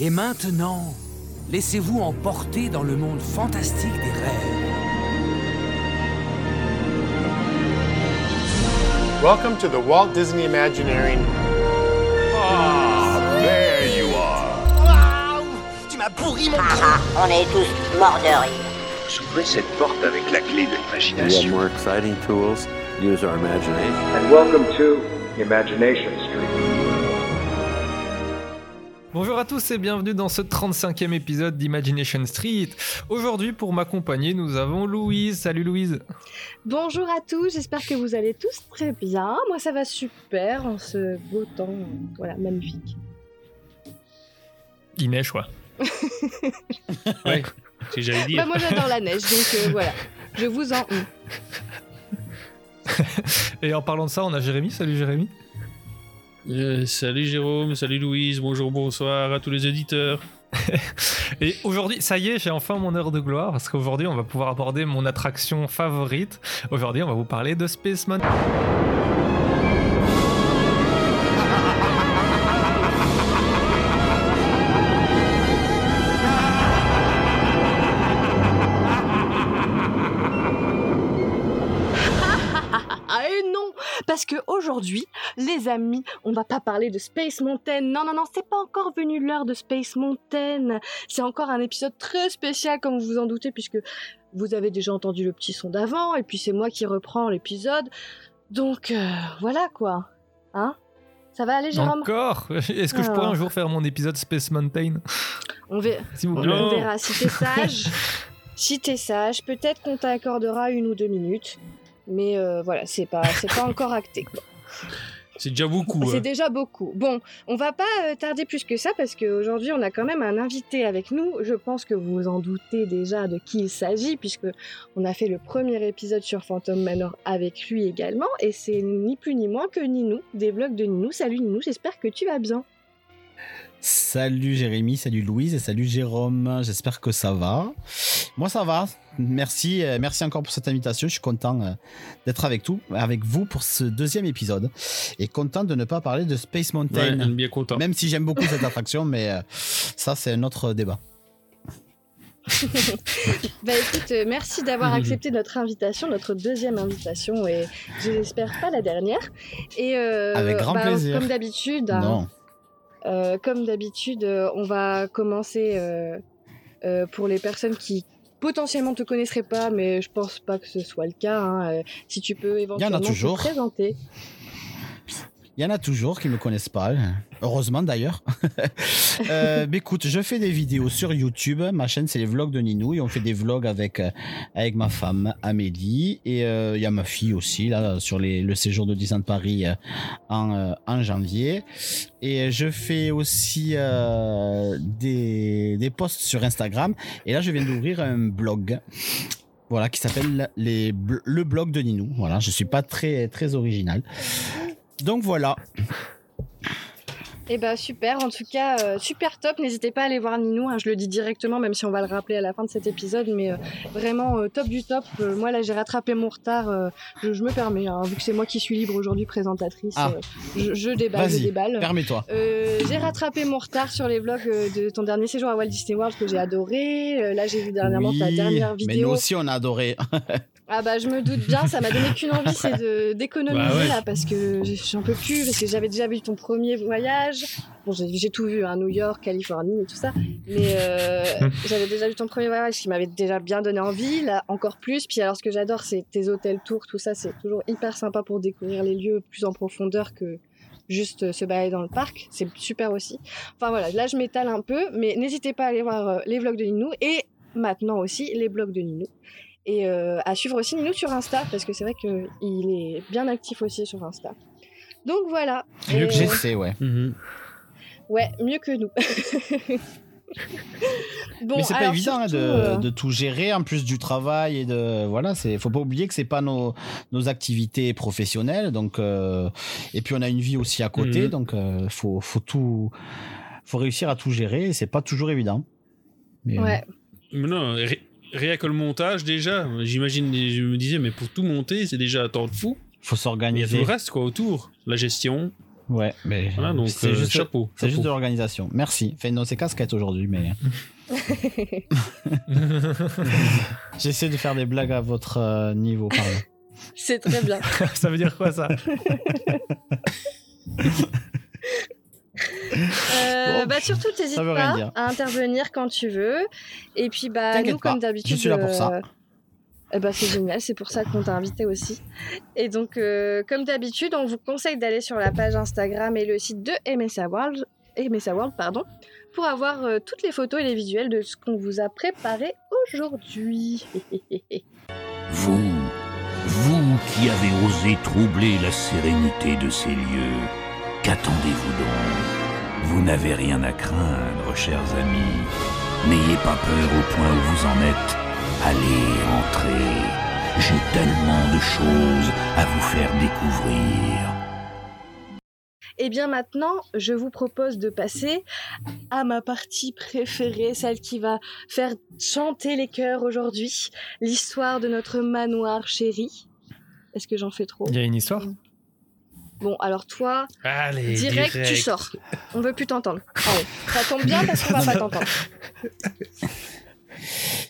Et maintenant, laissez-vous emporter dans le monde fantastique des rêves. Welcome to the Walt Disney Imagineering. Ah, there you are. Tu m'as pourri mon Ah, on est tous morts de rire. Cette porte avec la clé de We have l'imagination. more exciting tools. Use our imagination. and welcome to Imagination Street. Bonjour à tous et bienvenue dans ce 35e épisode d'Imagination Street. Aujourd'hui, pour m'accompagner, nous avons Louise. Salut Louise. Bonjour à tous, j'espère que vous allez tous très bien. Moi ça va super en ce beau temps, voilà, magnifique. Il neige, quoi. Ouais, c'est j'allais dire. Bah, moi j'adore la neige, donc euh, voilà, je vous en. Et en parlant de ça, on a Jérémy. Salut Jérémy. Salut Jérôme, salut Louise, bonjour, bonsoir à tous les éditeurs. Et aujourd'hui, ça y est, j'ai enfin mon heure de gloire parce qu'aujourd'hui, on va pouvoir aborder mon attraction favorite. Aujourd'hui, on va vous parler de Space Parce que aujourd'hui, les amis, on va pas parler de Space Mountain. Non, non, non, c'est pas encore venu l'heure de Space Mountain. C'est encore un épisode très spécial, comme vous vous en doutez, puisque vous avez déjà entendu le petit son d'avant, et puis c'est moi qui reprends l'épisode. Donc euh, voilà quoi. Hein? Ça va aller, Jérôme? Encore? Est-ce que je pourrais un jour faire mon épisode Space Mountain? On, ver- vous plaît. on verra si t'es sage. si t'es sage, peut-être qu'on t'accordera une ou deux minutes. Mais euh, voilà, c'est pas, c'est pas encore acté. quoi. C'est déjà beaucoup. C'est hein. déjà beaucoup. Bon, on va pas euh, tarder plus que ça parce qu'aujourd'hui on a quand même un invité avec nous. Je pense que vous vous en doutez déjà de qui il s'agit puisque on a fait le premier épisode sur Phantom Manor avec lui également et c'est ni plus ni moins que Ninou des vlogs de Ninou. Salut Ninou, j'espère que tu vas bien. Salut Jérémy, salut Louise et salut Jérôme. J'espère que ça va. Moi ça va. Merci, euh, merci encore pour cette invitation. Je suis content euh, d'être avec tout, avec vous pour ce deuxième épisode et content de ne pas parler de Space Ouais, Mountain. bien content. Même si j'aime beaucoup cette attraction, mais euh, ça c'est un autre débat. Bah écoute, euh, merci d'avoir accepté notre invitation, notre deuxième invitation et j'espère pas la dernière. Et euh, Avec grand bah, plaisir. Comme d'habitude, hein, Non. Euh, comme d'habitude, euh, on va commencer euh, pour les personnes qui potentiellement te connaisseraient pas, mais je pense pas que ce soit le cas. hein, si tu peux éventuellement te présenter. Il y en a toujours qui me connaissent pas, heureusement d'ailleurs. euh, écoute, je fais des vidéos sur YouTube. Ma chaîne, c'est les vlogs de Ninou. Et on fait des vlogs avec, euh, avec ma femme, Amélie. Et euh, il y a ma fille aussi, là, sur le séjour de Disneyland Paris euh, en, euh, en janvier. Et je fais aussi des, des posts sur Instagram. Et là, je viens d'ouvrir un blog. Voilà, qui s'appelle le blog de Ninou. Voilà, je suis pas très, très original. Donc voilà. Et bah super, en tout cas, euh, super top. N'hésitez pas à aller voir Ninou, hein, je le dis directement, même si on va le rappeler à la fin de cet épisode, mais euh, vraiment euh, top du top. Moi là, j'ai rattrapé mon retard, je, je me permets, hein, vu que c'est moi qui suis libre aujourd'hui, présentatrice, Ah. je, je déballe, je déballe. permets-toi. J'ai rattrapé mon retard sur les vlogs de ton dernier séjour à Walt Disney World que j'ai adoré. Là, j'ai vu dernièrement Oui, ta dernière Mais nous vidéo. aussi, on a adoré. Ah bah je me doute bien, ça m'a donné qu'une envie, c'est de d'économiser Bah ouais. là parce que j'en peux plus parce que j'avais déjà vu ton premier voyage. Bon, j'ai j'ai tout vu, hein, New York, Californie et tout ça, mais euh, j'avais déjà vu ton premier voyage qui m'avait déjà bien donné envie, là encore plus. Puis alors ce que j'adore, c'est tes hôtels tours, tout ça, c'est toujours hyper sympa pour découvrir les lieux plus en profondeur que juste euh, se balader dans le parc, c'est super aussi. Enfin voilà, là je m'étale un peu, mais n'hésitez pas à aller voir euh, les vlogs de Ninou et maintenant aussi les blogs de Ninou. Et euh, à suivre aussi Ninou sur Insta, parce que c'est vrai qu'il est bien actif aussi sur Insta. Donc voilà. Mieux Et- que j'essaie, ouais. Mhm. Ouais, mieux que nous. bon, mais c'est pas évident hein, surtout, de, euh, de tout gérer en plus du travail et de voilà c'est faut pas oublier que c'est pas nos, nos activités professionnelles donc euh, et puis on a une vie aussi à côté Mhm. donc euh, faut faut tout faut réussir à tout gérer c'est pas toujours évident Mais, euh, Ouais. Mais non, ré- rien que le montage déjà, j'imagine, je me disais, mais pour tout monter, c'est déjà un temps de fou. faut Mais il y a tout s'organiser le reste quoi autour, la gestion. Ouais, mais Voilà, donc c'est euh, juste, chapeau. c'est juste de l'organisation. Merci. Enfin, non, c'est casquette aujourd'hui, mais j'essaie de faire des blagues à votre euh, niveau. Pardon. C'est très bien. ça veut dire quoi ça? Euh, Bon, bah surtout, t'hésites rien pas dire. à intervenir quand tu veux. Et puis bah nous, pas, comme d'habitude, je suis là pour ça. euh, eh bah, c'est génial, c'est pour ça qu'on t'a invité aussi. Et donc, euh, comme d'habitude, on vous conseille d'aller sur la page Instagram et le site de MSA World, MSA World pardon, pour avoir euh, toutes les photos et les visuels de ce qu'on vous a préparé aujourd'hui. Vous, vous qui avez osé troubler la sérénité de ces lieux, qu'attendez-vous donc? Vous n'avez rien à craindre, chers amis. N'ayez pas peur au point où vous en êtes. Allez, entrez. J'ai tellement de choses à vous faire découvrir. Et bien maintenant, je vous propose de passer à ma partie préférée, celle qui va faire chanter les cœurs aujourd'hui, l'histoire de notre manoir chéri. Est-ce que j'en fais trop? Il y a une histoire? Bon, alors toi, Allez, direct, tu sors. On veut plus t'entendre. Ça tombe bien parce qu'on va pas t'entendre.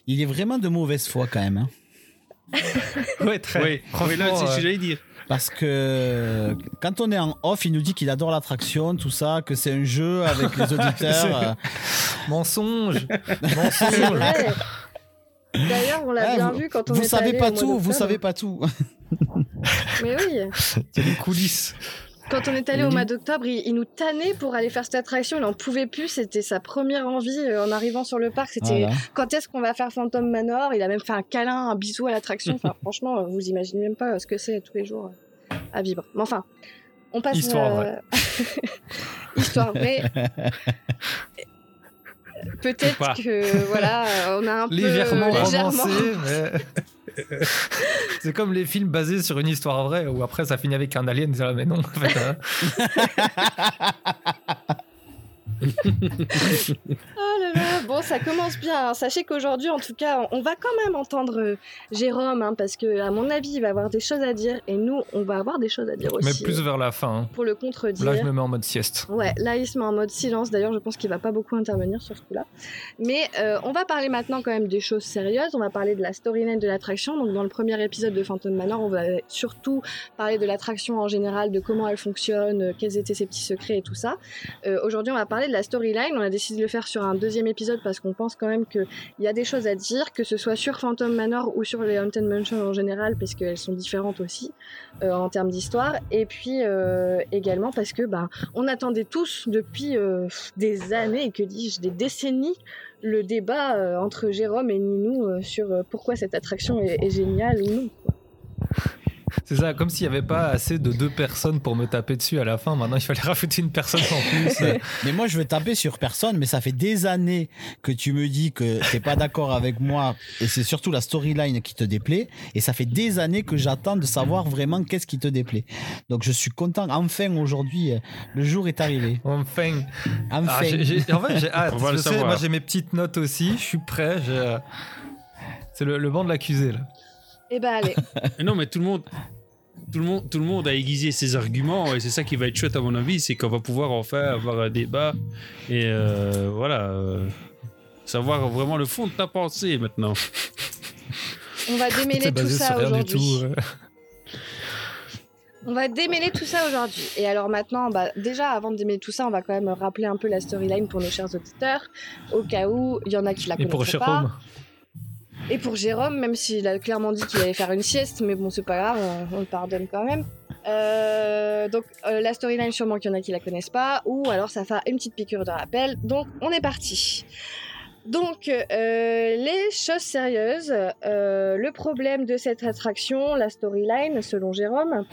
Il est vraiment de mauvaise foi quand même. hein. Ouais, très. Oui, Franchement, c'est ce euh, que j'allais dire. Parce que quand on est en off, il nous dit qu'il adore l'attraction, tout ça, que c'est un jeu avec les auditeurs. euh, Mensonge Mensonge. D'ailleurs, on l'a bien vous- vu quand on vous est savez allé pas au mois tout, vous savez pas tout. Mais oui, Il y a des coulisses. quand on est allé au mois d'octobre, il, il nous tannait pour aller faire cette attraction. Il en pouvait plus. C'était sa première envie euh, en arrivant sur le parc. C'était Voilà. quand est-ce qu'on va faire Phantom Manor? Il a même fait un câlin, un bisou à l'attraction. Enfin, franchement, euh, vous imaginez même pas ce que c'est tous les jours euh, à vivre. Mais enfin, on passe. Histoire euh, vraie. Histoire vraie. Peut-être que voilà, euh, on a un Légèrement peu légèrement. romancé, mais... C'est comme les films basés sur une histoire vraie où après ça finit avec un alien disant ah, mais non en fait hein. Là bon, ça commence bien. hein. Sachez qu'aujourd'hui, en tout cas, on va quand même entendre euh, Jérôme, hein, parce que, à mon avis, il va avoir des choses à dire, et nous, on va avoir des choses à dire aussi. mais plus euh, vers la fin. hein. Pour le contredire. Là je me mets en mode sieste. Ouais, là il se met en mode silence. D'ailleurs, je pense qu'il va pas beaucoup intervenir sur ce coup-là. Mais euh, on va parler maintenant quand même des choses sérieuses. On va parler de la storyline de l'attraction. Donc dans le premier épisode de Phantom Manor, on va surtout parler de l'attraction en général, de comment elle fonctionne, quels étaient ses petits secrets et tout ça. Euh, Aujourd'hui, on va parler de la storyline. On a décidé de le faire sur un deuxième épisode parce qu'on pense quand même qu'il y a des choses à dire, que ce soit sur Phantom Manor ou sur les Haunted Mansion en général, parce qu'elles sont différentes aussi euh, en termes d'histoire. Et puis euh, également parce que bah, on attendait tous depuis euh, des années, que dis-je, des décennies, le débat entre Jérôme et Ninou sur pourquoi cette attraction est, géniale ou non. C'est ça, comme s'il n'y avait pas assez de deux personnes pour me taper dessus à la fin. Maintenant, il fallait rajouter une personne en plus. mais, moi, je veux taper sur personne, mais ça fait des années que tu me dis que t'es pas d'accord avec moi, et c'est surtout la storyline qui te déplaît, et ça fait des années que j'attends de savoir vraiment qu'est-ce qui te déplaît. Donc, je suis content. Enfin, aujourd'hui, le jour est arrivé. Enfin. Enfin. Ah, en fait, j'ai hâte. Je sais, moi, j'ai mes petites notes aussi. Je suis prêt. euh, C'est le, le banc de l'accusé, là. Eh ben allez, Non, mais tout le monde. Tout le, monde, tout le monde a aiguisé ses arguments et c'est ça qui va être chouette à mon avis, c'est qu'on va pouvoir enfin avoir un débat et euh, voilà, euh, savoir vraiment le fond de ta pensée maintenant. on va démêler tout ça aujourd'hui. tout. On va démêler tout ça aujourd'hui. Et alors maintenant, bah, déjà avant de démêler tout ça, on va quand même rappeler un peu la storyline pour nos chers auditeurs, au cas où il y en a qui la Et pour connaissent pas. Jérôme, Et pour Jérôme, même s'il a clairement dit qu'il allait faire une sieste, mais bon, c'est pas grave, on, le pardonne quand même. Euh, donc, euh, la storyline, sûrement qu'il y en a qui la connaissent pas, ou alors ça fait une petite piqûre de rappel. Donc, on est parti. Donc, euh, les choses sérieuses, euh, le problème de cette attraction, la storyline, selon Jérôme,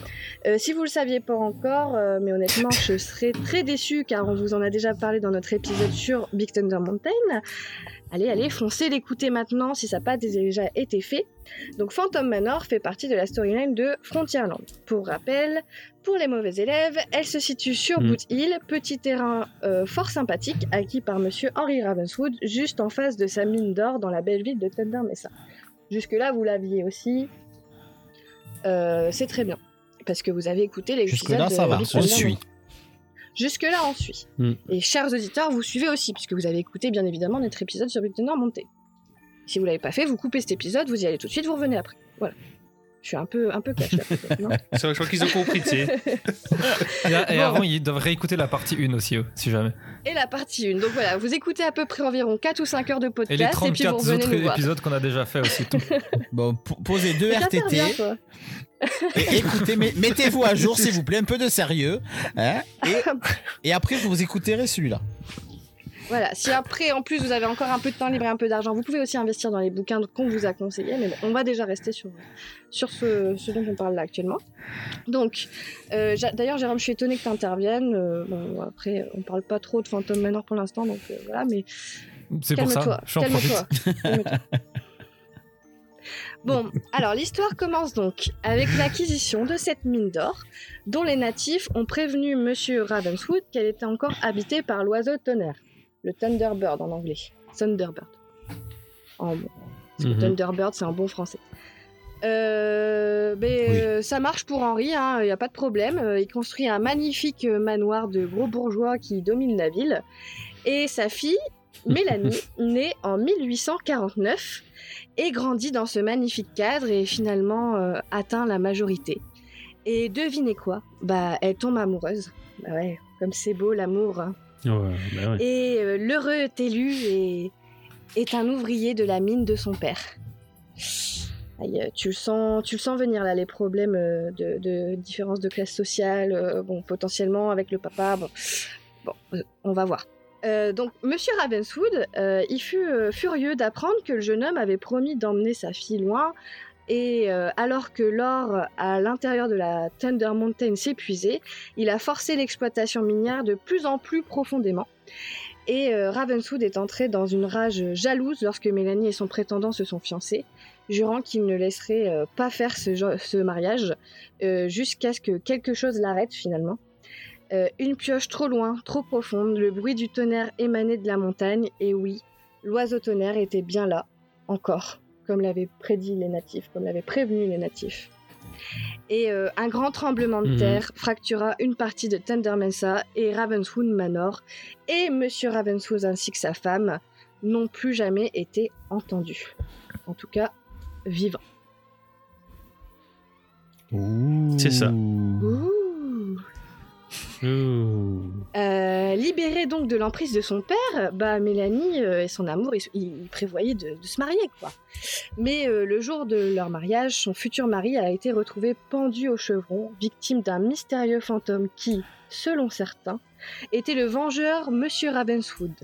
euh, si vous le saviez pas encore, euh, mais honnêtement, je serais très déçue car on vous en a déjà parlé dans notre épisode sur Big Thunder Mountain. Allez, allez, foncez l'écouter maintenant si ça n'a pas déjà été fait. Donc Phantom Manor fait partie de la storyline de Frontierland. Pour rappel, pour les mauvais élèves, elle se situe sur Mm. Boot Hill, petit terrain euh, fort sympathique acquis par monsieur Henry Ravenswood, juste en face de sa mine d'or dans la belle ville de Thunder Mesa. Jusque-là, vous l'aviez aussi. Euh, c'est très bien. Parce que vous avez écouté les Jusque-là, ça va, on suit. Jusque-là, on suit. Mm. Et chers auditeurs, vous suivez aussi, puisque vous avez écouté bien évidemment notre épisode sur Big Thunder Montée. Si vous l'avez pas fait, vous coupez cet épisode, vous y allez tout de suite, vous revenez après. Voilà. Je suis un peu, un peu cash là, non je crois qu'ils ont compris, tu sais. Et, et avant, ils doivent réécouter la partie 1 aussi, si jamais. Et la partie 1. Donc voilà, vous écoutez à peu près environ 4 ou 5 heures de Et podcast, les et, puis vous 34 revenez autres nous épisodes qu'on a déjà fait aussi. tout. Bon, posez deux RTT. Et écoutez, mais- mettez-vous à jour, s'il vous plaît, un peu de sérieux. hein, et, et après, vous écouterez celui-là. Voilà, si après, en plus, vous avez encore un peu de temps libre et un peu d'argent, vous pouvez aussi investir dans les bouquins qu'on vous a conseillés. Mais bon, on va déjà rester sur, sur ce, ce dont on parle là actuellement. Donc, euh, d'ailleurs, Jérôme, je suis étonnée que tu interviennes. bon, après, on parle pas trop de Phantom Manor pour l'instant, donc euh, voilà, mais C'est pour ça, calme-toi, profite. calme-toi. Bon, alors l'histoire commence donc avec l'acquisition de cette mine d'or, dont les natifs ont prévenu Monsieur Ravenswood qu'elle était encore habitée par l'oiseau tonnerre, le Thunderbird en anglais, Thunderbird. En parce que Mhm. Thunderbird, c'est un bon français. Euh, mais Oui. euh, ça marche pour Henri, il n'y a pas de problème. Euh, il construit un magnifique manoir de gros bourgeois qui domine la ville. Et sa fille, Mélanie, née en 1849, et grandit dans ce magnifique cadre et finalement euh, atteint la majorité. Et devinez quoi? Bah, elle tombe amoureuse. Bah ouais, comme c'est beau l'amour. hein. Bah. Et euh, l'heureux élu est, un ouvrier de la mine de son père. Euh, tu le sens, tu le sens venir là, les problèmes euh, de, différence de classe sociale, bon, potentiellement avec le papa. Bon, on va voir. Donc, Monsieur Ravenswood, il fut furieux d'apprendre que le jeune homme avait promis d'emmener sa fille loin. Et euh, alors que l'or à l'intérieur de la Thunder Mountain s'épuisait, il a forcé l'exploitation minière de plus en plus profondément. Et euh, Ravenswood est entré dans une rage jalouse lorsque Mélanie et son prétendant se sont fiancés, jurant qu'il ne laisserait euh, pas faire ce, mariage jusqu'à ce que quelque chose l'arrête finalement. Une pioche trop loin, trop profonde, le bruit du tonnerre émanait de la montagne, et oui, l'oiseau tonnerre était bien là, encore, comme l'avaient prédit les natifs, comme l'avaient prévenu les natifs. Et euh, un grand tremblement de Mhm. terre fractura une partie de Thunder Mesa et Ravenswood Manor, et Monsieur Ravenswood ainsi que sa femme n'ont plus jamais été entendus. En tout cas, vivants. C'est ça. Ouh. Euh, libérée donc de l'emprise de son père, bah Mélanie euh, et son amour, ils, prévoyaient de, de se marier, quoi. Mais euh, le jour de leur mariage, son futur mari a été retrouvé pendu au chevron, victime d'un mystérieux fantôme qui, selon certains, était le vengeur Monsieur Ravenswood.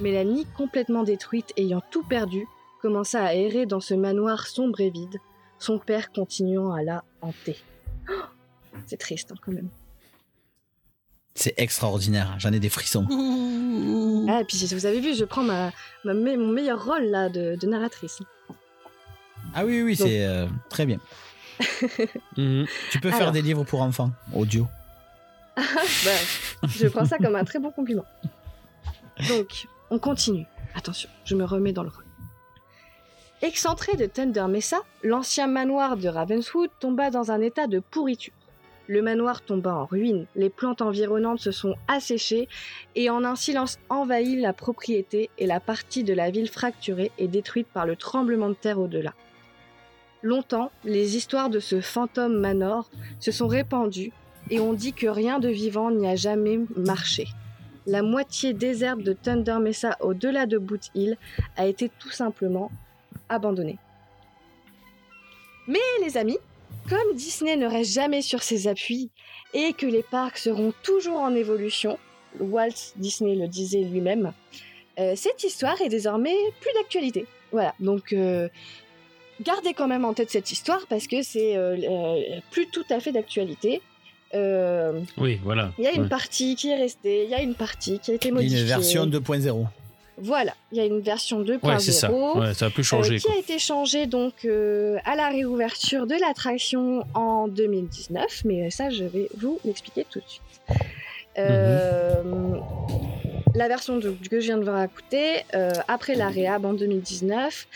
Mélanie, complètement détruite, ayant tout perdu, commença à errer dans ce manoir sombre et vide, son père continuant à la hanter. Oh, C'est triste, hein, quand même. C'est extraordinaire, j'en ai des frissons. Ah, et puis vous avez vu, je prends ma, ma- me- mon meilleur rôle là de, de narratrice. Ah oui, oui, oui, c'est euh, très bien. Mhm. Tu peux faire Alors. des livres pour enfants, audio. Bah, je prends ça comme un très bon compliment. Donc, on continue. Attention, je me remets dans le rôle. Excentré de Thunder Mesa, l'ancien manoir de Ravenswood tomba dans un état de pourriture. Le manoir tomba en ruine, les plantes environnantes se sont asséchées et en un silence envahi la propriété et la partie de la ville fracturée et détruite par le tremblement de terre au-delà. Longtemps, les histoires de ce fantôme manor se sont répandues et on dit que rien de vivant n'y a jamais marché. La moitié déserte de Thunder Mesa au-delà de Boot Hill a été tout simplement abandonnée. Mais les amis, comme Disney ne reste jamais sur ses appuis et que les parcs seront toujours en évolution, Walt Disney le disait lui-même, euh, cette histoire est désormais plus d'actualité. Voilà, donc euh, gardez quand même en tête cette histoire parce que c'est euh, euh, plus tout à fait d'actualité. Euh, Oui, voilà. il y a une Ouais. partie qui est restée, il y a une partie qui a été Il y a modifiée. une version 2.0. Voilà, il y a une version 2.0 Ouais, ça. Ouais, ça a pu changer. euh, qui a été changée donc euh, à la réouverture de l'attraction en 2019, mais ça je vais vous l'expliquer tout de suite. Euh, La version de- que je viens de vous raconter, euh, après la réhab en 2019,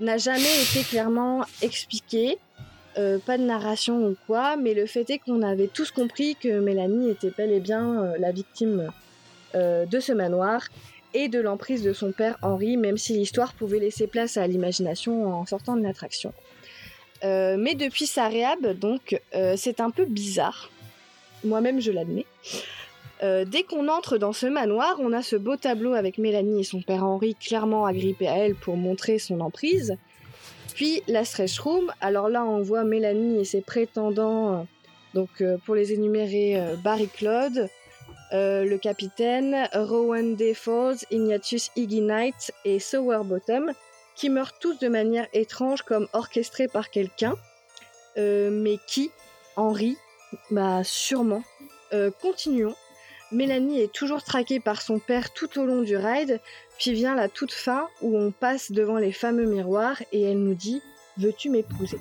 n'a jamais été clairement expliquée euh, pas de narration ou quoi, mais le fait est qu'on avait tous compris que Mélanie était bel et bien euh, la victime euh, de ce manoir et de l'emprise de son père Henri, même si l'histoire pouvait laisser place à l'imagination en sortant de l'attraction. Euh, mais depuis sa réhab, donc, euh, c'est un peu bizarre. Moi-même, je l'admets. Euh, dès qu'on entre dans ce manoir, on a ce beau tableau avec Mélanie et son père Henri clairement agrippés à elle pour montrer son emprise. Puis la stretch room, alors là on voit Mélanie et ses prétendants, donc pour les énumérer, Barry Claude, euh, le capitaine, Rowan Defoes, Ignatius Iggy Knight et Sowerbottom, qui meurent tous de manière étrange comme orchestrés par quelqu'un. Euh, mais qui Henri Bah sûrement. Euh, continuons. Mélanie est toujours traquée par son père tout au long du ride, puis vient la toute fin où on passe devant les fameux miroirs et elle nous dit Veux-tu m'épouser?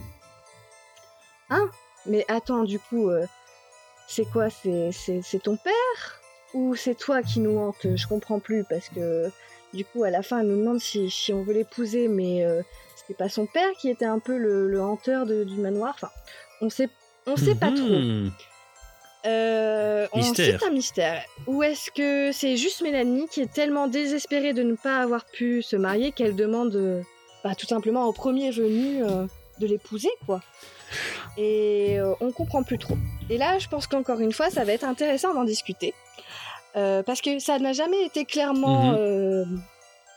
Hein? Mais attends, du coup, c'est quoi? C'est ton père? Ou c'est toi qui nous hante Je comprends plus parce que du coup, à la fin, elle nous demande si, si on veut l'épouser, mais euh, c'était pas son père qui était un peu le, le hanteur de- du manoir. Enfin, on sait, on sait pas trop. Mhm. Euh. C'est un mystère. Ou est-ce que c'est juste Mélanie qui est tellement désespérée de ne pas avoir pu se marier qu'elle demande euh, bah, tout simplement au premier venu euh, de l'épouser, quoi Et euh, on comprend plus trop. Et là, je pense qu'encore une fois, ça va être intéressant d'en discuter. Euh, parce que ça n'a jamais été clairement Mhm. euh,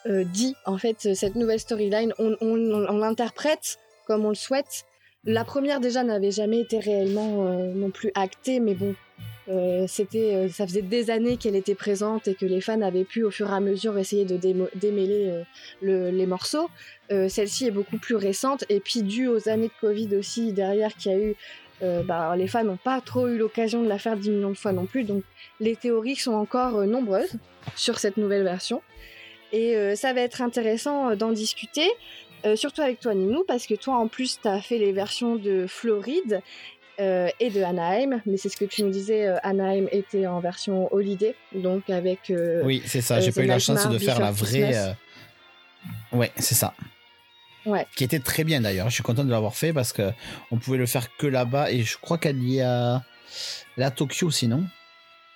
euh, dit, en fait, cette nouvelle storyline. On, on- on l'interprète comme on le souhaite. La première déjà n'avait jamais été réellement non plus actée, mais bon, c'était, ça faisait des années qu'elle était présente et que les fans avaient pu au fur et à mesure essayer de démêler le- les morceaux. Celle-ci est beaucoup plus récente et puis due aux années de Covid aussi derrière qu'il y a eu, euh, bah, les fans n'ont pas trop eu l'occasion de la faire 10 millions de fois non plus, donc les théories sont encore euh, nombreuses sur cette nouvelle version. Et euh, ça va être intéressant d'en discuter. Surtout avec toi Ninou, parce que toi en plus tu as fait les versions de Floride et de Anaheim, mais c'est ce que tu nous disais, Anaheim était en version Holiday, donc avec... Oui, c'est ça. J'ai pas eu la chance de faire la vraie. Ouais, c'est ça. Ouais. Qui était très bien d'ailleurs. Je suis content de l'avoir fait parce que on pouvait le faire que là-bas et je crois qu'elle y a la Tokyo sinon.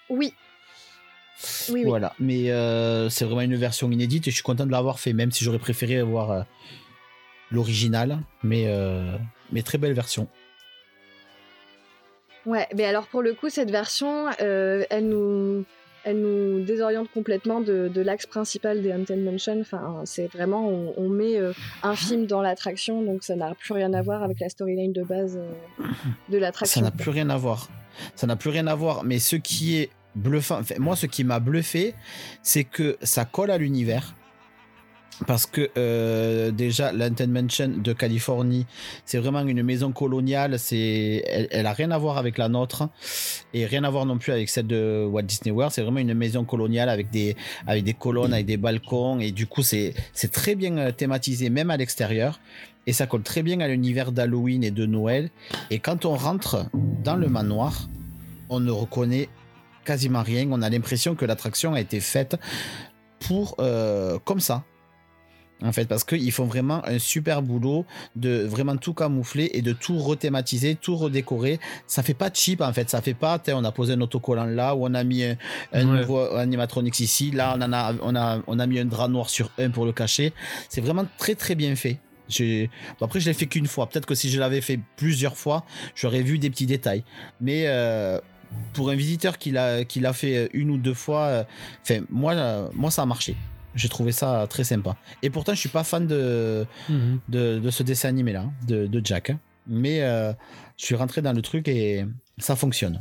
Oui. Oui, oui. Voilà. Mais euh, c'est vraiment une version inédite et je suis content de l'avoir fait, même si j'aurais préféré avoir euh, l'original. Mais, euh, mais très belle version. Ouais, mais alors pour le coup, cette version, elle nous, elle nous désoriente complètement de, l'axe principal des Haunted Mansion. Enfin, c'est vraiment, on, met euh, un film dans l'attraction, donc ça n'a plus rien à voir avec la storyline de base euh, de Ça l'attraction. n'a plus rien à voir. Ça n'a plus rien à voir. Mais ce qui est bluffant, moi, ce qui m'a bluffé, c'est que ça colle à l'univers. Parce que euh, déjà, l'Haunted Mansion de Californie, c'est vraiment une maison coloniale. C'est, elle, elle a rien à voir avec la nôtre et rien à voir non plus avec celle de Walt Disney World. C'est vraiment une maison coloniale avec des, avec des colonnes, avec des balcons et du coup, c'est, c'est très bien euh, thématisé, même à l'extérieur. Et ça colle très bien à l'univers d'Halloween et de Noël. Et quand on rentre dans le manoir, on ne reconnaît quasiment rien. On a l'impression que l'attraction a été faite pour euh, comme ça. En fait, parce qu'ils font vraiment un super boulot de vraiment tout camoufler et de tout rethématiser, tout redécorer. Ça fait pas cheap en fait. Ça fait pas, on a posé un autocollant là, ou on a mis un, un Ouais. nouveau animatronics ici. Là, on en a, on a, on a mis un drap noir sur un pour le cacher. C'est vraiment très très bien fait. Bon, après, je l'ai fait qu'une fois. Peut-être que si je l'avais fait plusieurs fois, j'aurais vu des petits détails. Mais euh, pour un visiteur qui l'a fait une ou deux fois, euh, moi euh, moi ça a marché. J'ai trouvé ça très sympa. Et pourtant je suis pas fan de Mhm. de, de ce dessin animé là, de, de Jack. hein. Mais euh, je suis rentré dans le truc et ça fonctionne.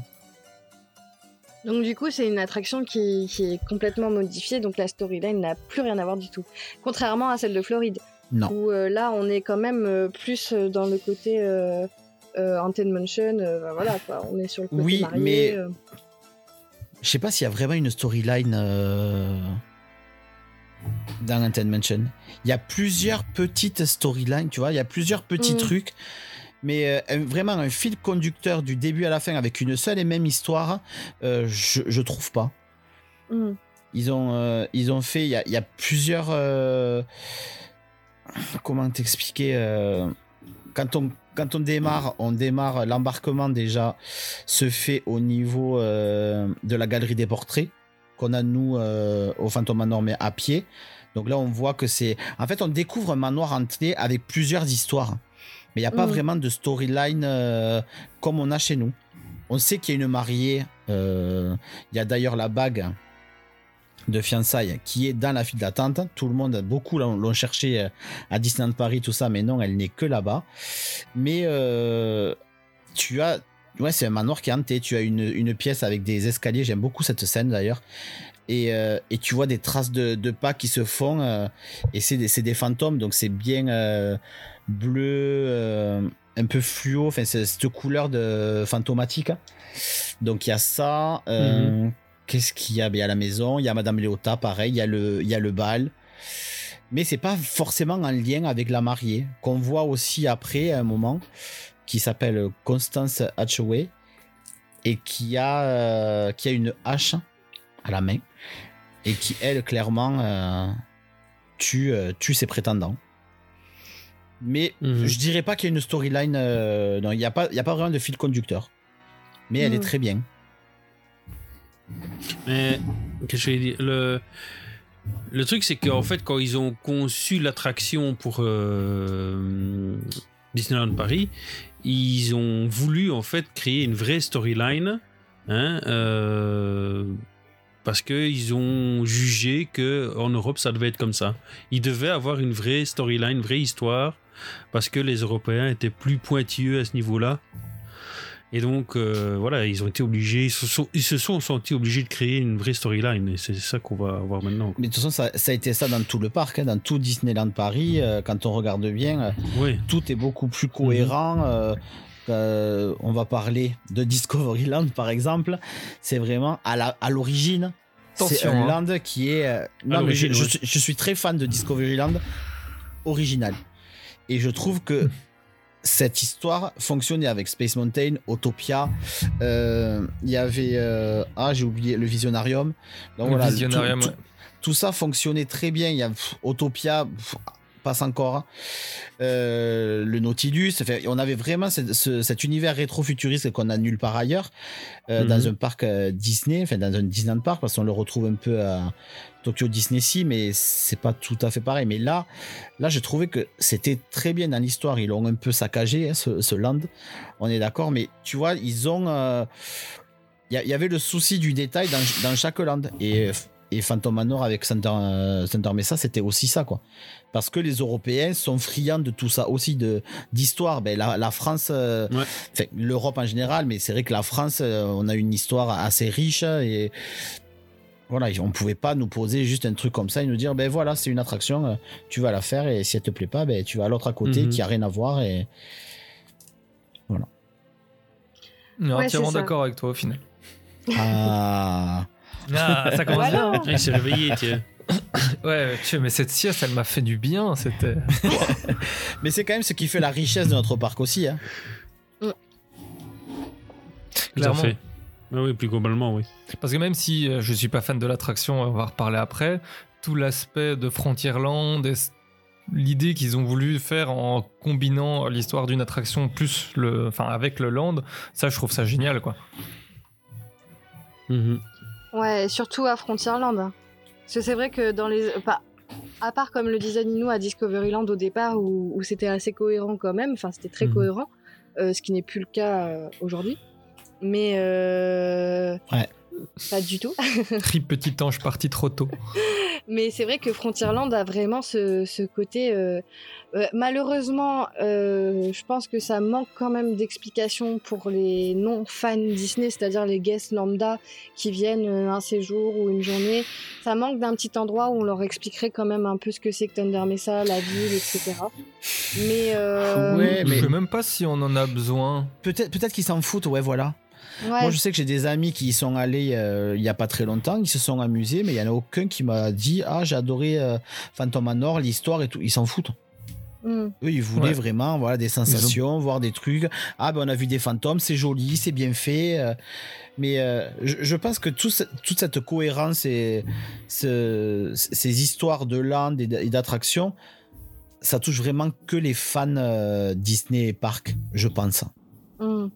Donc du coup, c'est une attraction qui, qui est complètement modifiée, donc la storyline n'a plus rien à voir du tout. Contrairement à celle de Floride, Non. où euh, là, on est quand même euh, plus dans le côté euh, euh, Haunted Mansion, euh, bah, voilà quoi, on est sur le côté Oui, marié. mais- euh. Je sais pas s'il y a vraiment une storyline euh, dans Haunted Mansion. Il y a plusieurs petites storylines, tu vois, il y a plusieurs petits Mm. trucs. Mais euh, vraiment un fil conducteur du début à la fin avec une seule et même histoire, euh, je, je trouve pas. Hmm. Ils ont, euh, ils ont fait, il y a, il y a plusieurs. comment t'expliquer quand on, quand on démarre, on démarre, l'embarquement déjà se fait au niveau de la galerie des portraits qu'on a nous euh, au Phantom Manor mais à pied. Donc là, on voit que c'est. En fait, on découvre un manoir entier avec plusieurs histoires. Mais il n'y a pas Mhm. vraiment de storyline euh, comme on a chez nous. On sait qu'il y a une mariée. euh, Il y a d'ailleurs la bague de fiançailles qui est dans la file d'attente. Tout le monde, beaucoup l'ont cherché à Disneyland Paris, tout ça, mais non, elle n'est que là-bas. Mais euh, tu as. Ouais, c'est un manoir qui est hanté. Tu as une, une pièce avec des escaliers. J'aime beaucoup cette scène d'ailleurs. Et, euh, et tu vois des traces de, de pas qui se font. euh, et c'est des, des fantômes, donc c'est bien euh, bleu, un peu fluo. Enfin, c'est cette couleur de fantomatique. hein. Donc il y a ça. euh, Qu'est-ce qu'il y a? Ben, Il y a la maison, il y a Madame Léota, pareil, il y a le, il y a le bal. Mais c'est pas forcément en lien avec la mariée, qu'on voit aussi après à un moment, qui s'appelle Constance Hatchaway, et qui a, euh, qui a une hache à la main, et qui, elle, clairement, euh, tue, euh, tue ses prétendants. Mais Mhm. je dirais pas qu'il y a une storyline, euh, non, il n'y a, pas- il y a pas vraiment de fil conducteur. Mais elle est Mhm. très bien. Mais qu'est-ce que je vais dire? Le, le truc, c'est qu'en fait, quand ils ont conçu l'attraction pour euh, Disneyland Paris, ils ont voulu en fait créer une vraie storyline. Hein, euh, parce qu'ils ont jugé que en Europe ça devait être comme ça. Ils devaient avoir une vraie storyline, une vraie histoire, parce que les Européens étaient plus pointilleux à ce niveau-là. Et donc, euh, voilà, ils ont été obligés, ils se, sont, ils se sont sentis obligés de créer une vraie storyline. Et c'est ça qu'on va voir maintenant. Mais de toute façon, ça, ça a été ça dans tout le parc, hein, dans tout Disneyland Paris. euh, quand on regarde bien, euh, Oui. tout est beaucoup plus cohérent. euh, euh, on va parler de Discoveryland, par exemple. C'est vraiment à l'origine. C'est un hein. land qui est. euh, non, mais je, l'origine, je suis- je suis très fan de Discoveryland original. Et je trouve que cette histoire fonctionnait avec Space Mountain, Autopia. euh, Il y avait. euh, ah, j'ai oublié le Visionarium. Donc, Le voilà, Visionarium, tout- ça fonctionnait très bien. Il y a Autopia, passe encore. hein. Euh, le Nautilus. Enfin, on avait vraiment ce- ce- cet univers rétro-futuriste qu'on a nulle part ailleurs euh, Mhm. dans un parc euh, Disney, enfin dans un Disneyland Park, parce qu'on le retrouve un peu à Tokyo Disney Sea, mais c'est pas tout à fait pareil. Mais là, là, j'ai trouvé que c'était très bien dans l'histoire. Ils l'ont un peu saccagé, hein, ce, ce land. On est d'accord, mais tu vois, ils ont. Il y, a- il y avait le souci du détail dans, dans chaque land. Et, et Phantom Manor avec Center, euh, Center Mesa, c'était aussi ça, quoi. Parce que les Européens sont friands de tout ça aussi, de d'histoire. Ben, la, la France, euh, Ouais. l'Europe en général, mais c'est vrai que la France, euh, on a une histoire assez riche et voilà, on pouvait pas nous poser juste un truc comme ça et nous dire ben voilà, c'est une attraction, euh, tu vas la faire et si elle te plaît pas, ben tu vas à l'autre à côté Mhm. qui a rien à voir et On est Ouais, entièrement d'accord avec toi au final. ah Ah, ça commence Voilà. bien. Ah, il s'est réveillé, tiens. Ouais, tu sais, mais cette sieste, elle m'a fait du bien. C'était. mais c'est quand même ce qui fait la richesse de notre parc aussi. Hein. Tout à Clairement. fait. Ah oui, plus globalement, oui. Parce que même si euh, je suis pas fan de l'attraction, on va reparler après, tout l'aspect de Frontierland et l'idée qu'ils ont voulu faire en combinant l'histoire d'une attraction plus le, enfin avec le land, ça je trouve ça génial quoi. Mhm. Ouais, surtout à Frontierland. Parce que c'est vrai que dans les. Pas... À part comme le disait Ninou à Discoveryland au départ, où, où c'était assez cohérent quand même, enfin c'était très Mhm. cohérent, euh, ce qui n'est plus le cas euh, aujourd'hui. Mais. Euh... Ouais. Pas du tout. Tri petit ange parti trop tôt. Mais c'est vrai que Frontierland a vraiment ce, ce côté. euh, euh, malheureusement, euh, je pense que ça manque quand même d'explications pour les non-fans Disney, c'est-à-dire les guests lambda qui viennent un séjour ou une journée. Ça manque d'un petit endroit où on leur expliquerait quand même un peu ce que c'est que Thunder Mesa, la ville, etc. Mais. euh, Ouais, je mais- sais même pas si on en a besoin. Peut-être peut-être qu'ils s'en foutent, ouais, voilà. Ouais. Moi, je sais que j'ai des amis qui y sont allés euh, il y a pas très longtemps, qui se sont amusés, mais il y en a aucun qui m'a dit Ah, j'ai adoré euh, Phantom Manor, l'histoire et tout. Ils s'en foutent. Hmm. Eux, ils voulaient Ouais. vraiment voilà, des sensations, voir des trucs. Ah, ben on a vu des fantômes, c'est joli, c'est bien fait. euh, mais euh, je, je pense que tout ce- toute cette cohérence et ce- ces histoires de land et et d'attractions, ça touche vraiment que les fans euh, Disney Park, je pense. Hmm.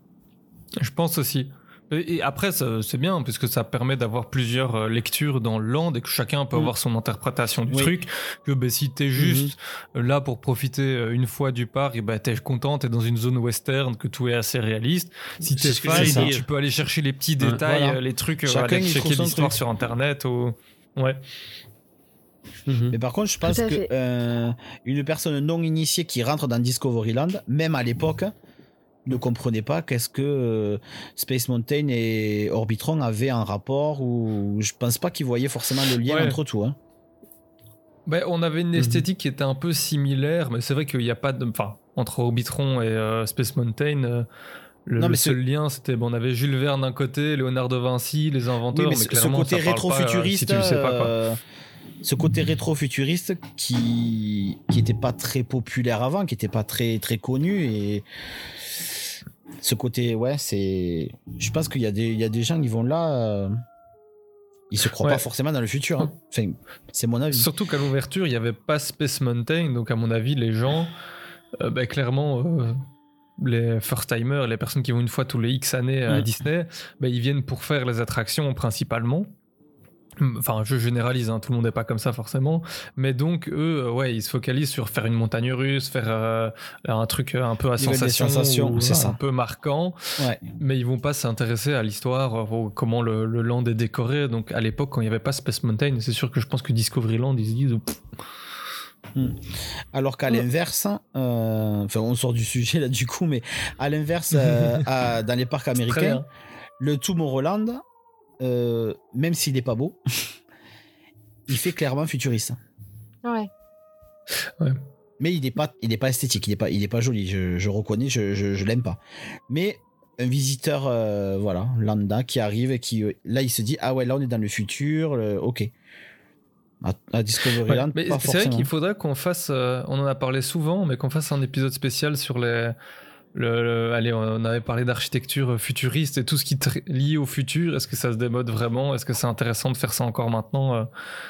Je pense aussi. Et après, c'est bien, puisque ça permet d'avoir plusieurs euh, lectures dans le land et que chacun peut Mm. avoir son interprétation du Oui. truc. Que ben, si t'es juste euh, là pour profiter euh, une fois du parc, et ben, t'es content, t'es dans une zone western, que tout est assez réaliste. Si t'es fan, dire. tu peux aller chercher les petits Ouais. détails, Voilà. les trucs, Chacun, aller checker son l'histoire truc. sur internet. Ou... Ouais. Mhm. Mais par contre, je pense que euh, une personne non initiée qui rentre dans Discoveryland, même à l'époque, ne comprenait pas qu'est-ce que euh, Space Mountain et Orbitron avaient un rapport ou je pense pas qu'ils voyaient forcément le lien Ouais. entre tout. Hein. Ben, on avait Mhm. une esthétique qui était un peu similaire, mais c'est vrai qu'il n'y a pas de. Enfin, entre Orbitron et euh, Space Mountain, euh, le, Non, le mais seul lien, c'était. Bon, on avait Jules Verne d'un côté, Léonard de Vinci, les inventeurs, Oui, mais mais, ce- ce clairement, côté euh, rétro-futuriste, si tu le sais pas, quoi. Ce côté rétro-futuriste qui qui était pas très populaire avant, qui était pas très très connu et ce côté ouais c'est je pense qu'il y a des il y a des gens qui vont là euh, ils se croient Ouais. pas forcément dans le futur hein. enfin c'est mon avis Surtout qu'à l'ouverture, il n'y avait pas Space Mountain, donc à mon avis, les gens, euh, ben, clairement, euh, les first-timers, les personnes qui vont une fois tous les X années à Mm. Disney, ben, ils viennent pour faire les attractions principalement. Enfin, je généralise, hein, tout le monde n'est pas comme ça forcément. Mais donc, eux, euh, ouais, ils se focalisent sur faire une montagne russe, faire euh, un truc euh, un peu à sensation, sensations, ou c'est ça. un peu marquant. ouais Mais ils vont pas s'intéresser à l'histoire, comment le, le land est décoré. Donc, à l'époque, quand il n'y avait pas Space Mountain, c'est sûr que je pense que Discoveryland, ils se disent, Pff, alors qu'à l'inverse euh, enfin on sort du sujet là du coup mais à l'inverse euh, dans les parcs américains le Tomorrowland euh, même s'il est pas beau il fait clairement futuriste Ouais. mais il n'est pas, il est pas esthétique, il n'est pas, il est pas joli. Je, je reconnais, je, je, je l'aime pas. Mais un visiteur, euh, voilà, lambda qui arrive et qui, euh, là, il se dit, ah ouais, là, on est dans le futur, le- ok. À, Discoveryland, Ouais, c'est vrai qu'il faudrait qu'on fasse, euh, on en a parlé souvent, mais qu'on fasse un épisode spécial sur les. Le, le- allez, on avait parlé d'architecture futuriste et tout ce qui est lié au futur. Est-ce que ça se démode vraiment? Est-ce que c'est intéressant de faire ça encore maintenant euh,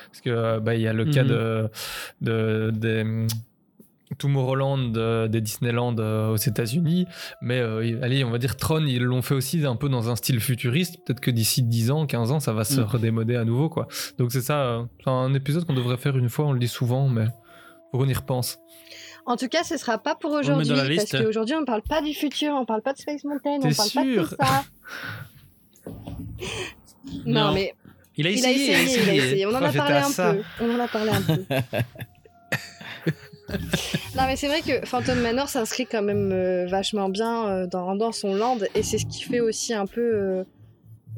Parce que euh, bah, il y a le cas Mhm. de, de des hum, Tomorrowland, euh, des Disneyland euh, aux États-Unis, mais euh, allez, on va dire Tron, ils l'ont fait aussi un peu dans un style futuriste. Peut-être que d'ici 10 ans, 15 ans, ça va se Mhm. redémoder à nouveau, quoi. Donc c'est ça, euh, un épisode qu'on devrait faire une fois, on le dit souvent, mais faut qu'on y repense. En tout cas, ce sera pas pour aujourd'hui parce qu'aujourd'hui on parle pas du futur, on parle pas de Space Mountain, on T'es parle pas de tout ça. non, Non. mais Il a il a essayé, essayé, il a essayé. On en a j'étais parlé un peu. On en a parlé un peu. non, mais c'est vrai que Phantom Manor s'inscrit quand même euh, vachement bien euh, dans, dans son land et c'est ce qui fait aussi un peu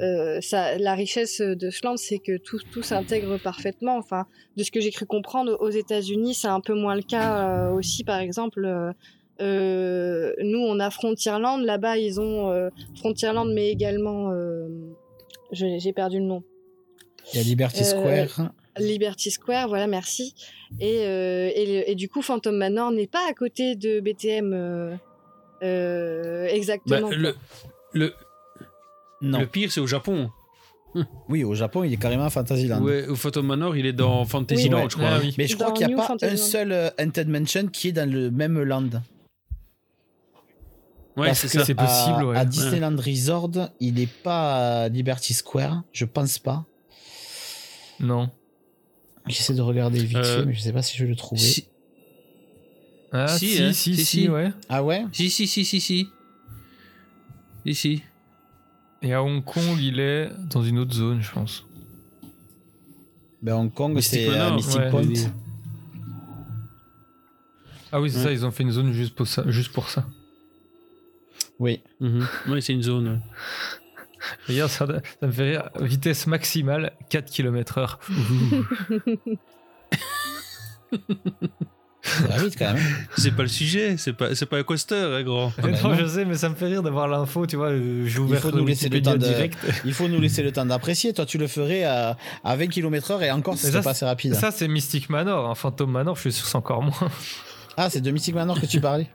euh, ça, la richesse de ce land, c'est que tout, tout s'intègre parfaitement. Enfin, de ce que j'ai cru comprendre, aux États-Unis, c'est un peu moins le cas euh, aussi. Par exemple, euh, nous, on a Frontierland. Là-bas, ils ont euh, Frontierland, mais également. euh, j'ai perdu le nom. Il y a Liberty Euh, Square. Liberty Square, voilà, merci. Et, euh, et, du coup, Phantom Manor n'est pas à côté de BTM euh, euh, Bah, exactement. le, le, Non. le pire, c'est au Japon. Oui, au Japon, il est carrément à Fantasyland. Ouais, au Phantom Manor, il est dans Fantasyland, Ouais. je crois. Ah oui. Mais je crois qu'il n'y a pas un seul euh, Haunted Mansion qui est dans le même land. Ouais, c'est c'est possible, à, ouais. à Disneyland Resort, il n'est pas à Liberty Square, je pense pas. Non. J'essaie de regarder vite Euh, fait, mais je sais pas si je vais le trouver. Si, Ah Si, si, hein, si, si, si, si. ouais. Ah ouais? Si, si, si, si. si. Ici. Et à Hong Kong, il est dans une autre zone, je pense. ben, Hong Kong, c'est à Manor, Mystic ouais. Point. Oui. Ah oui, c'est Ouais. ça, ils ont fait une zone juste pour ça. Juste pour ça. Oui. Mhm. Ouais, c'est une zone. Regarde, ça, ça me fait rire. Vitesse maximale, 4 km/h. Ça va vite quand même. C'est pas le sujet, c'est pas, c'est pas un coaster, hein, grand. bah non, non. je sais, mais ça me fait rire d'avoir l'info, tu vois. J'ai ouvert faut nous laisser le temps de- direct. Il faut nous laisser le temps d'apprécier. Toi, tu le ferais à, à 20 km/h et encore, c'est pas assez rapide. Ça, c'est Mystic Manor. Un Phantom Manor, je suis sûr que c'est encore moins. Ah, c'est de Mystic Manor que tu parlais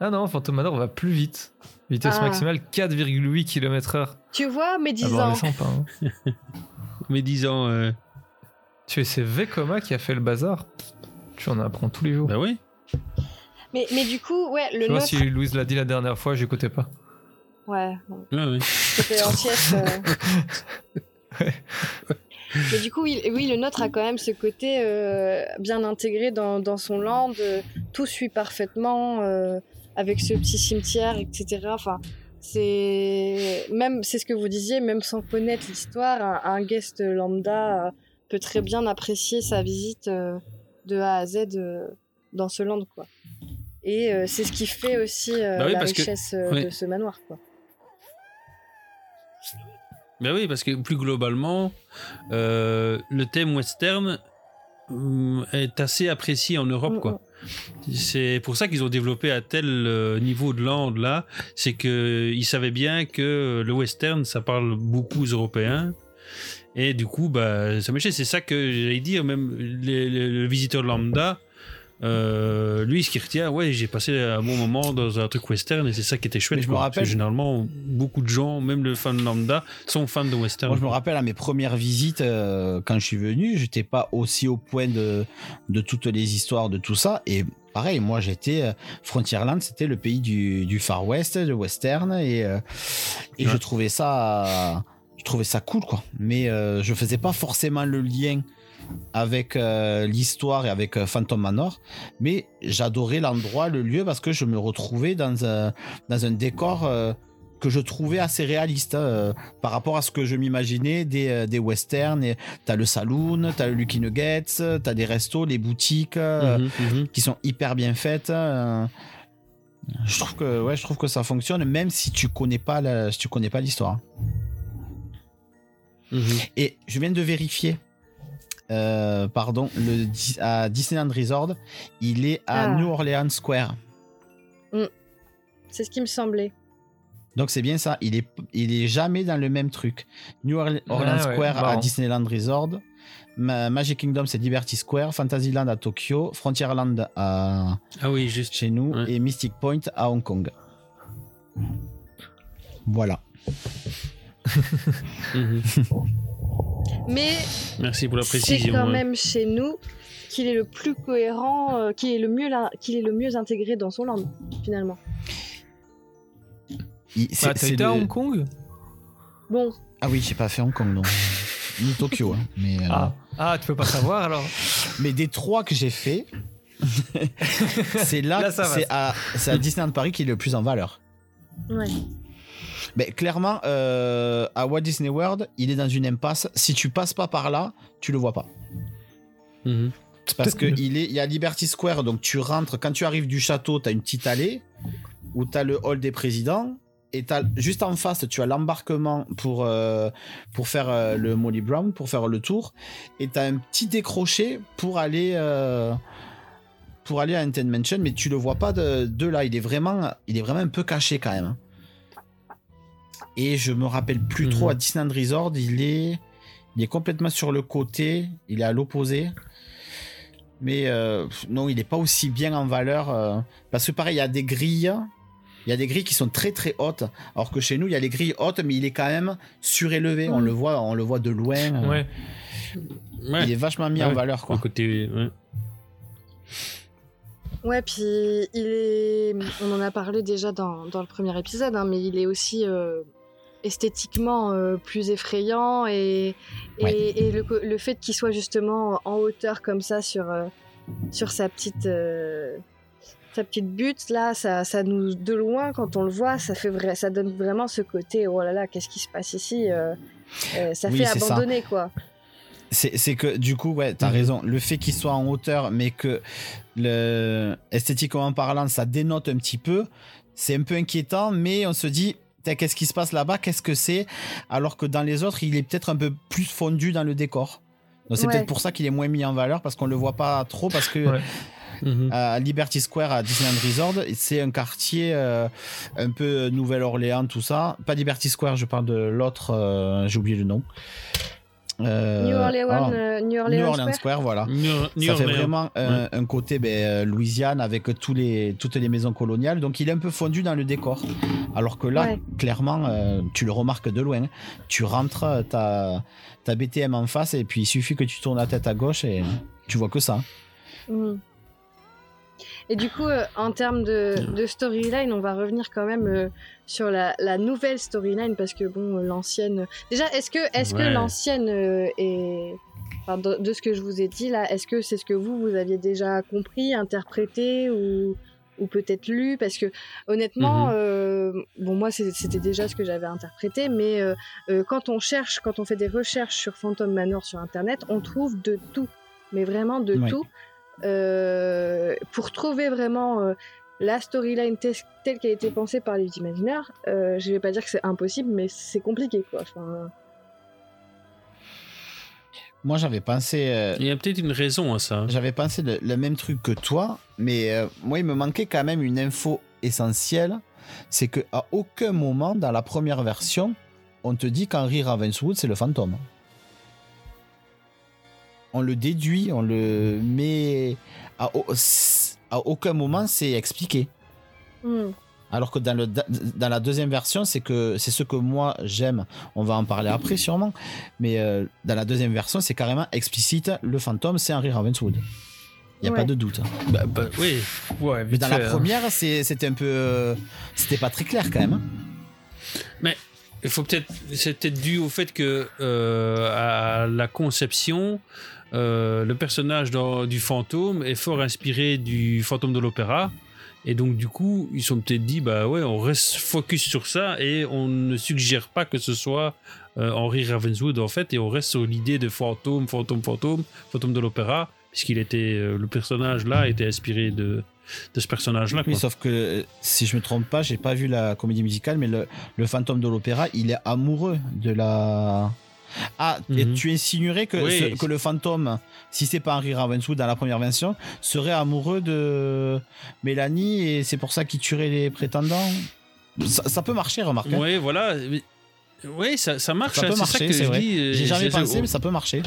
Ah non, Phantom Manor va plus vite. Vitesse Ah. maximale 4,8 km/h. Tu vois, mes 10 Ah bon, ans. on descend pas. hein. Mais disons, euh, Tu sais, c'est Vekoma qui a fait le bazar. Tu en apprends tous les jours. Bah oui. Mais, mais du coup, ouais, le Tu vois, nôtre. si Louise l'a dit la dernière fois, j'écoutais pas. Ouais, Ouais, ouais. c'était en sieste. euh. Mais du coup, oui, oui, le nôtre a quand même ce côté euh, bien intégré dans, dans son land. euh, tout suit parfaitement euh, avec ce petit cimetière, etc. Enfin, c'est même, c'est ce que vous disiez, même sans connaître l'histoire, un, un guest lambda peut très bien apprécier sa visite euh, de A à Z euh, dans ce land, quoi. Et euh, c'est ce qui fait aussi euh, Bah oui, la que- richesse oui. de ce manoir, quoi. Ben oui, parce que plus globalement, euh, le thème western hum, est assez apprécié en Europe, Mm, quoi. C'est pour ça qu'ils ont développé à tel euh, niveau de langue là, c'est que ils savaient bien que le western ça parle beaucoup aux Européens. Et du coup, bah, ça m'échait. C'est ça que j'allais dire, même les- les- le visiteur lambda, euh, lui, ce qui retient, ouais, j'ai passé un bon moment dans un truc western et c'est ça qui était chouette. Mais je me quoi. Parce que rappelle- généralement, beaucoup de gens, même le fan lambda, sont fans de western. Moi, je me rappelle à mes premières visites, euh, quand je suis venu, j'étais pas aussi au point de, de toutes les histoires, de tout ça. Et pareil, moi, j'étais. euh, Frontierland, c'était le pays du, du Far West, de western. Et, euh, et Ouais. je trouvais ça. Je trouvais ça cool, quoi. Mais euh, je faisais pas forcément le lien avec euh, l'histoire et avec euh, Phantom Manor, mais j'adorais l'endroit, le lieu, parce que je me retrouvais dans un, dans un décor euh, que je trouvais assez réaliste hein, par rapport à ce que je m'imaginais des, des westerns. Et T'as le saloon, t'as le Lucky Nuggets, t'as des restos, les boutiques Mhm, mhm. qui sont hyper bien faites. euh. je trouve que ouais, je trouve que ça fonctionne, même si tu connais pas la- si tu connais pas l'histoire. Mhm. Et je viens de vérifier. euh, pardon, le, à Disneyland Resort, il est à Ah. New Orleans Square. C'est ce qui me semblait. Donc c'est bien ça, il est, il est jamais dans le même truc. New Orle- Orleans Ah ouais, Square à. Disneyland Resort, Ma- Magic Kingdom c'est Liberty Square, Fantasyland à Tokyo, Frontierland à Ah oui, juste. chez nous Ouais. et Mystic Point à Hong Kong. Voilà. Mhm. Mais Merci pour la c'est précision. quand ouais. même chez nous qu'il est le plus cohérent, euh, qu'il est le mieux là- qu'il est le mieux intégré dans son land finalement. Il- c'est- Bah, t'as c'est été à le- Hong Kong? Bon, Ah oui, j'ai pas fait Hong Kong non. Ni Tokyo. hein, mais, euh, ah. ah, tu peux pas savoir alors mais des trois que j'ai fait, c'est là, Là, c'est à, c'est à Disneyland Paris qui est le plus en valeur. ouais. Mais clairement, euh, à Walt Disney World, il est dans une impasse. Si tu passes pas par là, tu le vois pas. Mhm. Parce que il est, il y a Liberty Square, donc tu rentres. Quand tu arrives du château, tu as une petite allée où tu as le hall des présidents. Et t'as- juste en face, tu as l'embarquement pour, euh, pour faire euh, le Molly Brown, pour faire le tour. Et tu as un petit décroché pour aller, euh, pour aller à Enten Mansion, mais tu le vois pas de, de là. Il est, vraiment, il est vraiment un peu caché quand même. Et je me rappelle plus Mhm. trop à Disneyland Resort, il est, il est complètement sur le côté, il est à l'opposé. Mais euh, non, il n'est pas aussi bien en valeur. euh, parce que pareil, il y a des grilles. Il y a des grilles qui sont très très hautes. Alors que chez nous, il y a les grilles hautes, mais il est quand même surélevé. On le voit, on le voit de loin. euh, Ouais. Ouais. Il est vachement mis Ouais. en valeur. Quoi. Le côté, ouais. Ouais, puis il est. On en a parlé déjà dans, dans le premier épisode, hein, mais il est aussi euh, esthétiquement euh, plus effrayant et, et, Ouais. et le, le fait qu'il soit justement en hauteur comme ça sur, euh, sur sa petite. euh, sa petite butte là, ça, ça nous de loin quand on le voit, ça fait vrai, ça donne vraiment ce côté oh là là, qu'est-ce qui se passe ici Ça Oui, fait ça. abandonner quoi. C'est que du coup, ouais, t'as Mhm. raison. Le fait qu'il soit en hauteur, mais que le esthétiquement parlant, ça dénote un petit peu, c'est un peu inquiétant. Mais on se dit, qu'est-ce qui se passe là-bas? Qu'est-ce que c'est? Alors que dans les autres, il est peut-être un peu plus fondu dans le décor. Donc c'est Ouais. peut-être pour ça qu'il est moins mis en valeur parce qu'on le voit pas trop parce que Ouais. Mhm. à Liberty Square à Disneyland Resort, c'est un quartier euh, un peu Nouvelle-Orléans, tout ça. Pas Liberty Square, je parle de l'autre, euh, j'ai oublié le nom. Euh, New Orleans, ah, euh, New Orleans, New Orleans Square. Square, voilà. New, New ça fait Orleans. vraiment un, un côté ben, euh, Louisiane avec tous les, toutes les maisons coloniales. Donc il est un peu fondu dans le décor. Alors que là, Ouais. clairement, euh, tu le remarques de loin. Tu rentres, t'as as BTM en face et puis il suffit que tu tournes la tête à gauche et tu vois que ça. Mm. Et du coup, euh, en termes de, de storyline, on va revenir quand même euh, sur la, la nouvelle storyline parce que bon, l'ancienne. Déjà, est-ce que, est-ce que l'ancienne euh, est. Enfin, de, de ce que je vous ai dit là, est-ce que c'est ce que vous, vous aviez déjà compris, interprété ou, ou peut-être lu? Parce que honnêtement, Mhm. euh, bon, moi c'était déjà ce que j'avais interprété, mais euh, euh, quand on cherche, quand on fait des recherches sur Phantom Manor sur internet, on trouve de tout, mais vraiment de Ouais. tout. Euh, pour trouver vraiment euh, la storyline telle qu'elle a été pensée par les imaginaires, euh, je vais pas dire que c'est impossible, mais c'est compliqué quoi. Enfin, Moi, j'avais pensé. euh, Il y a peut-être une raison à ça. J'avais pensé le, le même truc que toi, mais euh, moi, il me manquait quand même une info essentielle. C'est qu'à aucun moment dans la première version, on te dit qu'Henry Ravenswood, c'est le fantôme. On le déduit, on le met. À, au- à aucun moment, c'est expliqué. hmm. Alors que dans, le, dans la deuxième version, c'est que c'est ce que moi j'aime. On va en parler après sûrement. Mais euh, dans la deuxième version, c'est carrément explicite. Le fantôme, c'est Henry Ravenswood. Il n'y a Ouais. pas de doute. Bah, bah, oui. Ouais, Mais dans fait, la hein. première, c'est- c'était un peu. euh, C'était pas très clair quand même. hein. Mais il faut peut-être, c'est peut-être dû au fait que euh, à la conception, euh, le personnage dans- du fantôme est fort inspiré du fantôme de l'opéra. Et donc, du coup, ils sont peut-être dit, bah ouais, on reste focus sur ça et on ne suggère pas que ce soit euh, Henry Ravenswood en fait, et on reste sur l'idée de fantôme, fantôme, fantôme, fantôme de l'opéra, puisqu'il était, euh, le personnage là était inspiré de, de ce personnage-là. Oui, sauf que euh, si je me trompe pas, j'ai pas vu la comédie musicale, mais le, le fantôme de l'opéra, il est amoureux de la. Ah, et Mhm. tu insinuerais que, Oui. ce- que le fantôme, si c'est pas Henry Ravenswood dans la première version, serait amoureux de Mélanie et c'est pour ça qu'il tuerait les prétendants? Ça, ça peut marcher, remarque. hein. Ouais, voilà. Oui, ça, ça marche. Ça hein, peut marcher, c'est vrai. euh, J'ai jamais pensé, mais ça peut marcher.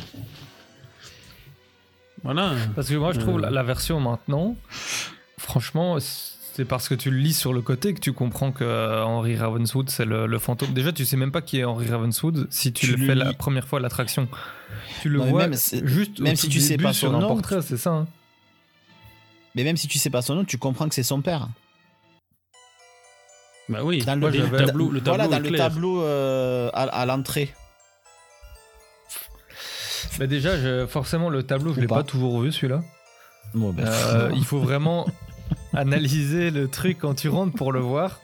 Voilà. Parce que moi, je trouve Euh. la, la version maintenant, franchement, c'est parce que tu le lis sur le côté que tu comprends que euh, Henry Ravenswood, c'est le, le fantôme. Déjà, tu sais même pas qui est Henry Ravenswood si tu, Tu le fais la première fois à l'attraction. Tu le Non, vois même juste au même tout si tu sais pas son nom, portrait, c'est ça. hein. Mais même si tu sais pas son nom, tu comprends que c'est son père. Bah oui. Dans Moi, le, dans- tableau- le voilà, tableau dans est le tableau euh, à, à l'entrée. Mais déjà, je- forcément, le tableau, je l'ai pas. pas toujours vu celui-là. Bon, ben, Euh, il faut vraiment analyser le truc quand tu rentres pour le voir.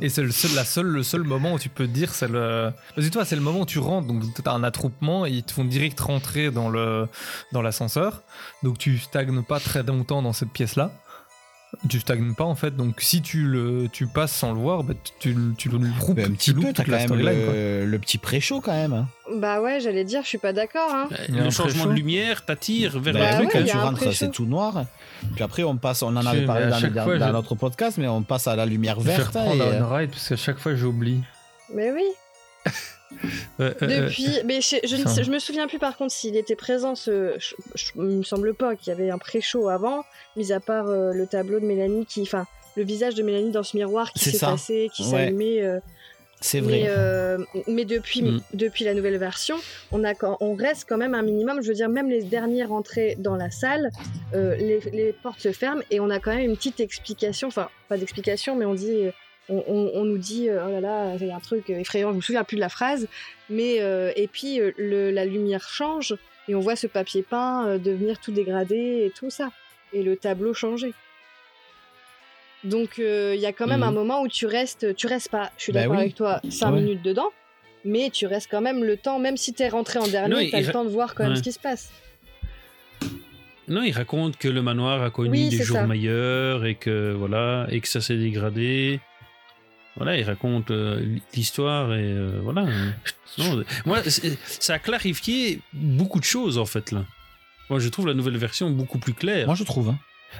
Et c'est le seul, la seule, le seul moment où tu peux te dire, c'est le. Que toi, c'est le moment où tu rentres, donc t'as un attroupement et ils te font direct rentrer dans le dans l'ascenseur. Donc tu stagnes pas très longtemps dans cette pièce-là. Tu stagnes pas en fait, donc si tu le tu passes sans le voir, bah, tu, tu, tu le loupes, Ben, un tu petit loupes peu, t'as quand même le, le petit pré-show quand même. hein. Bah ouais, j'allais dire, je suis pas d'accord. Hein. Le changement de lumière t'attire vers Bah le oui, truc. ouais, quand y tu rentres, c'est tout noir. Puis après, on passe, on en avait parlé dans, chaque dans- fois, dans je- notre podcast, mais on passe à la lumière Je vais verte. et, un euh, ride parce qu'à chaque fois j'oublie. Mais oui. Euh, euh, Depuis, mais je, je, ne je me souviens plus par contre s'il était présent. Ce, je, il me semble pas qu'il y avait un pré-show avant, mis à part euh, le tableau de Mélanie qui, enfin, le visage de Mélanie dans ce miroir qui ça. s'effaçait, qui Ouais. s'allumait. euh, c'est mais, vrai. euh, mais depuis, Mm. depuis la nouvelle version, on, a, quand- on reste quand même un minimum. Je veux dire, même les dernières entrées dans la salle, euh, les, les portes se ferment et on a quand même une petite explication. Enfin, pas d'explication, mais on dit. On, on- on nous dit, euh, oh là là, il y a un truc effrayant, je me souviens plus de la phrase, mais euh, et puis euh, le- la lumière change et on voit ce papier peint euh, devenir tout dégradé et tout ça, et le tableau changer. Donc euh, il y a quand même Mhm. un moment où tu restes, tu restes pas, je suis Bah d'accord oui. avec toi, 5 Ouais. minutes dedans, mais tu restes quand même le temps, même si t'es rentré en dernier, t'as le temps de voir quand même ce qui se passe. Non, il raconte que le manoir a connu Oui, des jours ça. meilleurs et que voilà et que ça s'est dégradé. Voilà, il raconte euh, l'histoire et euh, voilà. Non, moi, ça a clarifié beaucoup de choses en fait là. Moi, je trouve la nouvelle version beaucoup plus claire. Moi, je trouve. hein.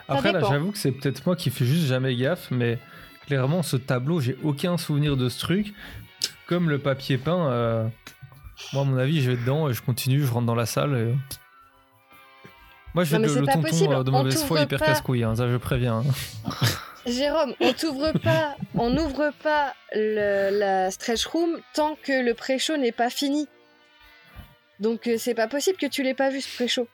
Après, là, j'avoue que c'est peut-être moi qui fais juste jamais gaffe, mais clairement, ce tableau, j'ai aucun souvenir de ce truc. Comme le papier peint, euh, moi, à mon avis, je vais dedans et je continue, je rentre dans la salle. et- Moi, je vais le, c'est le pas tonton possible, de mauvaise foi hyper casse-couille, hein, ça je préviens. hein. Jérôme, on t'ouvre pas, on n'ouvre pas le- la stretch room tant que le pré-show n'est pas fini. Donc euh, c'est pas possible que tu l'aies pas vu ce pré-show.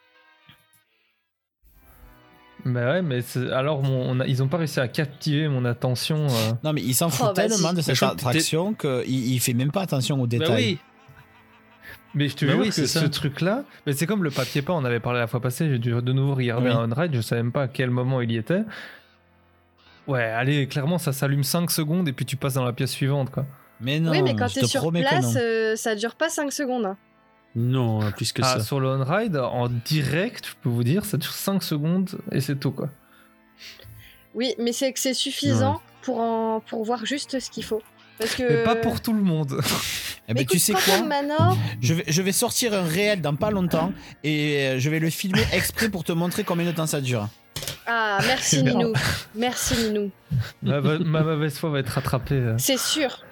Bah ouais, mais alors mon- on a- ils ont pas réussi à captiver mon attention. euh. Non, mais il s'en fout Oh, vas-y. tellement de cette attraction qu'il il fait même pas attention aux détails. Bah oui. Mais je te Bah jure oui, que ce ça. truc-là, mais c'est comme le papier peint, on avait parlé la fois passée, j'ai dû de nouveau regarder Oui. un on-ride, je savais même pas à quel moment il y était. Ouais, allez, clairement, ça s'allume 5 secondes et puis tu passes dans la pièce suivante, quoi. Mais non, oui, mais quand je t'es te sur place, euh, ça dure pas 5 secondes. hein. Non, hein, plus que Ah, ça. sur le on-ride, en direct, je peux vous dire, ça dure 5 secondes et c'est tout, quoi. Oui, mais c'est que c'est suffisant pour, en, pour voir juste ce qu'il faut. Parce que... Mais pas pour tout le monde. Eh Mais ben, tu sais quoi Manor, je vais, je vais sortir un réel dans pas longtemps et euh, je vais le filmer exprès pour te montrer combien de temps ça dure. Ah, merci Merde. Ninou. Merci Ninou. ma, ma mauvaise foi va être rattrapée. euh. C'est sûr.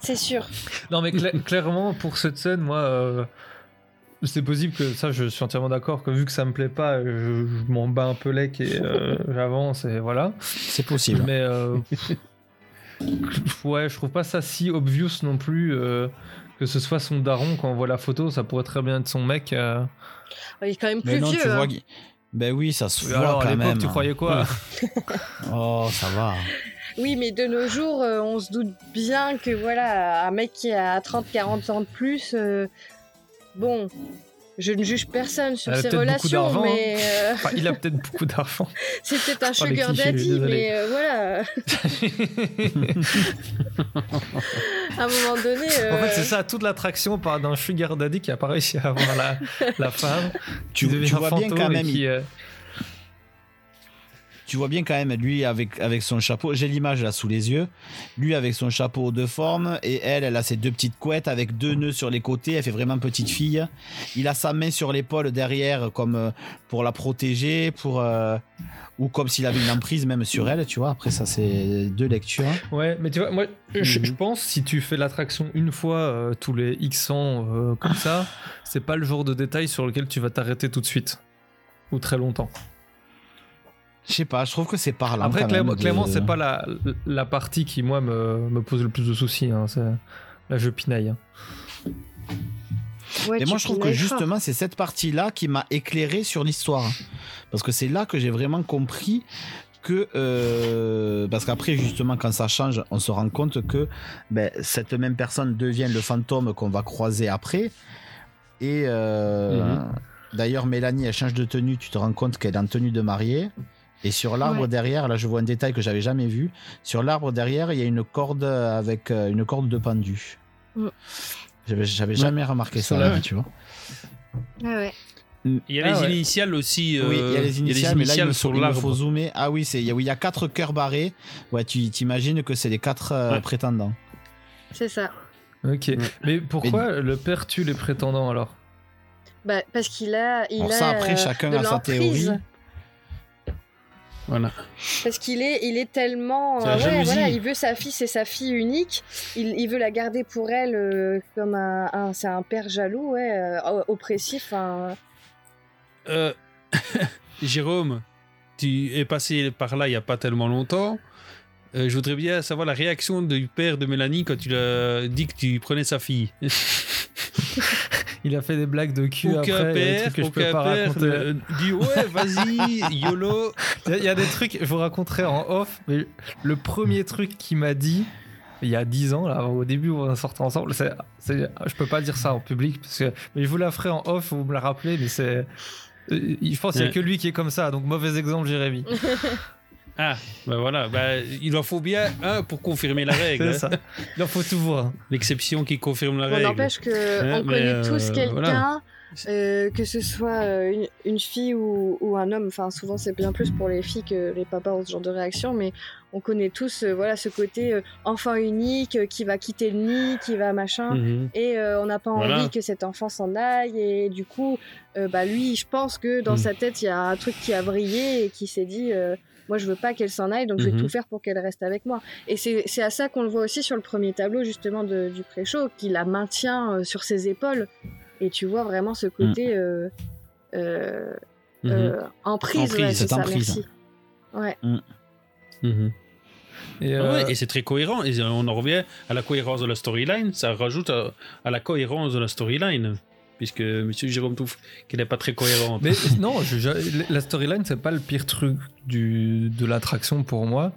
C'est sûr. Non, mais cla- clairement, pour cette scène, moi, euh, c'est possible que ça, je suis entièrement d'accord que vu que ça me plaît pas, je, je m'en bats un peu lec et euh, j'avance et voilà. C'est possible. Mais euh, ouais, je trouve pas ça si obvious non plus euh, que ce soit son daron quand on voit la photo, ça pourrait très bien être son mec. euh. Il est quand même Mais plus non, vieux. tu vois. hein. Ben oui, ça se voit alors quand même. tu croyais quoi Oh, ça va. Oui, mais de nos jours, euh, on se doute bien que voilà, un mec qui a 30-40 ans de plus, euh, bon, je ne juge personne sur ses relations, mais euh, Enfin, il a peut-être beaucoup d'argent. c'est peut-être un Oh, sugar daddy, mais euh, voilà, à un moment donné. En fait, euh, c'est ça, toute l'attraction part d'un sugar daddy qui a pas réussi à avoir la, la femme. Tu, tu vois bien quand même. qui, euh, Tu vois bien quand même lui avec, avec son chapeau. J'ai l'image là sous les yeux. Lui avec son chapeau de forme et elle, elle a ses deux petites couettes avec deux nœuds sur les côtés. Elle fait vraiment petite fille. Il a sa main sur l'épaule derrière comme euh, pour la protéger, pour euh, ou comme s'il avait une emprise même sur elle. Tu vois. Après ça c'est deux lectures. Ouais, mais tu vois, moi, je, Mhm. je pense si tu fais l'attraction une fois euh, tous les X ans euh, comme ça, c'est pas le genre de détail sur lequel tu vas t'arrêter tout de suite ou très longtemps. Je sais pas. Je trouve que c'est parlant. Après, quand clairement, de- c'est pas la, la partie qui moi me, me pose le plus de soucis. Hein. C'est- Là, je pinaille. hein. ouais, Et tu moi, je trouve que justement, c'est cette partie-là qui m'a éclairé sur l'histoire. Parce que c'est là que j'ai vraiment compris que. euh, parce qu'après, justement, quand ça change, on se rend compte que ben, cette même personne devient le fantôme qu'on va croiser après. Et euh, Mhm. d'ailleurs, Mélanie, elle change de tenue. Tu te rends compte qu'elle est en tenue de mariée. Et sur l'arbre Ouais. derrière, là, je vois un détail que j'avais jamais vu. Sur l'arbre derrière, il y a une corde avec euh, une corde de pendu. Mm. J'avais, jamais remarqué ça, Ça, là, tu vois. Ah ouais. Il y a Ah les ouais. initiales aussi. Oui, il y a euh, les initiales, mais là, il me sur faut, il me faut l'arbre. zoomer. Ah oui, c'est, il y a- oui, il y a quatre cœurs barrés. Ouais, tu t'imagines que c'est les quatre euh, Ouais. prétendants. C'est ça. Ok. Mais pourquoi le père tue les prétendants alors? Bah, parce qu'il a, il a ça, après, euh, chacun a sa théorie. Voilà. Parce qu'il est, il est tellement. Euh, ouais, voilà, il veut sa fille, c'est sa fille unique. Il, il veut la garder pour elle euh, comme un, un- c'est un père jaloux, ouais, euh, oppressif. Jérôme, tu es passé par là il n'y a pas tellement longtemps. Euh, je voudrais bien savoir la réaction du père de Mélanie quand tu lui as dit que tu prenais sa fille. Il a fait des blagues de cul Aucun après, des trucs que je peux pas raconter. euh, dit ouais, vas-y, YOLO. Il y a- il y, a des trucs, je vous raconterai en off, mais le premier truc qu'il m'a dit, il y a 10 ans, là, au début où on sortait ensemble, c'est, c'est- je peux pas dire ça en public, parce que, mais je vous la ferai en off, vous me la rappelez, mais c'est. euh, Je pense qu'il y a Ouais. que lui qui est comme ça, donc mauvais exemple, Jérémy. Ah, ben voilà, ben, il en faut bien un pour confirmer la règle. Hein. ça. Il en faut tout voir. L'exception qui confirme la règle. n'empêche que Hein, on mais, connaît euh, tous quelqu'un, voilà. euh, que ce soit euh, une, une fille ou, ou un homme. Enfin, souvent c'est bien plus pour les filles que les papas ont ce genre de réaction, mais on connaît tous, euh, voilà, ce côté euh, enfant unique euh, qui va quitter le nid, qui va machin. Mhm. Et euh, on n'a pas Voilà. envie que cet enfant s'en aille. Et du coup, euh, bah lui, je pense que dans Mhm. sa tête, il y a un truc qui a brillé et qui s'est dit, euh, moi, je veux pas qu'elle s'en aille, donc je vais Mhm. tout faire pour qu'elle reste avec moi. Et c'est c'est à ça qu'on le voit aussi sur le premier tableau, justement, de- du pré-show, qui la maintient euh, sur ses épaules. Et tu vois vraiment ce côté euh, euh, Mhm. euh, emprise. Emprise, ouais, c'est ça, emprise. merci. Ouais. Mhm. Et, Ah euh, ouais, et c'est très cohérent. Et on en revient à la cohérence de la storyline. Ça rajoute à, à la cohérence de la storyline. Puisque Monsieur Jérôme trouve qu'elle n'est pas très cohérente. Mais non, je- je- la storyline, c'est pas le pire truc du, de l'attraction pour moi.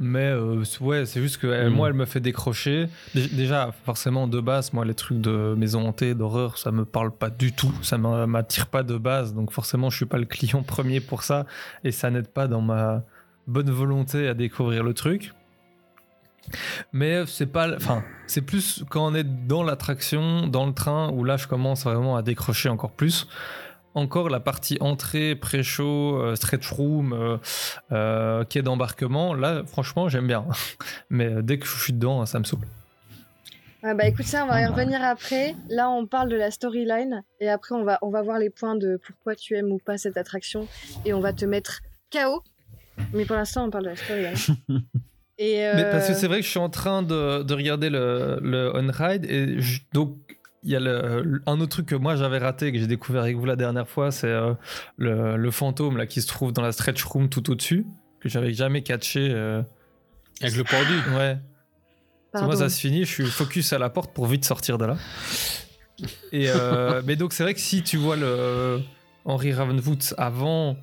Mais euh, ouais, c'est juste que elle- Mhm. moi, elle me fait décrocher. Dé- Déjà, forcément, de base, moi, les trucs de maison hantée, d'horreur, ça me parle pas du tout. Ça m'a- m'attire pas de base. Donc, forcément, je suis pas le client premier pour ça. Et ça n'aide pas dans ma bonne volonté à découvrir le truc. Mais c'est pas, enfin, c'est plus quand on est dans l'attraction, dans le train, où là je commence vraiment à décrocher encore plus. Encore la partie entrée, pré-show, euh, stretch room, euh, euh, quai d'embarquement, là franchement j'aime bien. Mais euh, dès que je suis dedans, ça me saoule. Ouais, bah écoute ça, on va y revenir après. Là, on parle de la storyline et après, on va, on va voir les points de pourquoi tu aimes ou pas cette attraction et on va te mettre KO. Mais pour l'instant, on parle de la storyline. et euh, Mais parce que c'est vrai que je suis en train de, de regarder le, le on-ride et je- donc il y a le- un autre truc que moi j'avais raté que j'ai découvert avec vous la dernière fois, c'est euh, le, le fantôme là qui se trouve dans la stretch room tout au-dessus que j'avais jamais catché. euh. Avec le pendu. Ouais. Parce Moi, ça se finit, je suis focus à la porte pour vite sortir de là. Et euh, mais donc, c'est vrai que si tu vois le Henry Ravenwood avant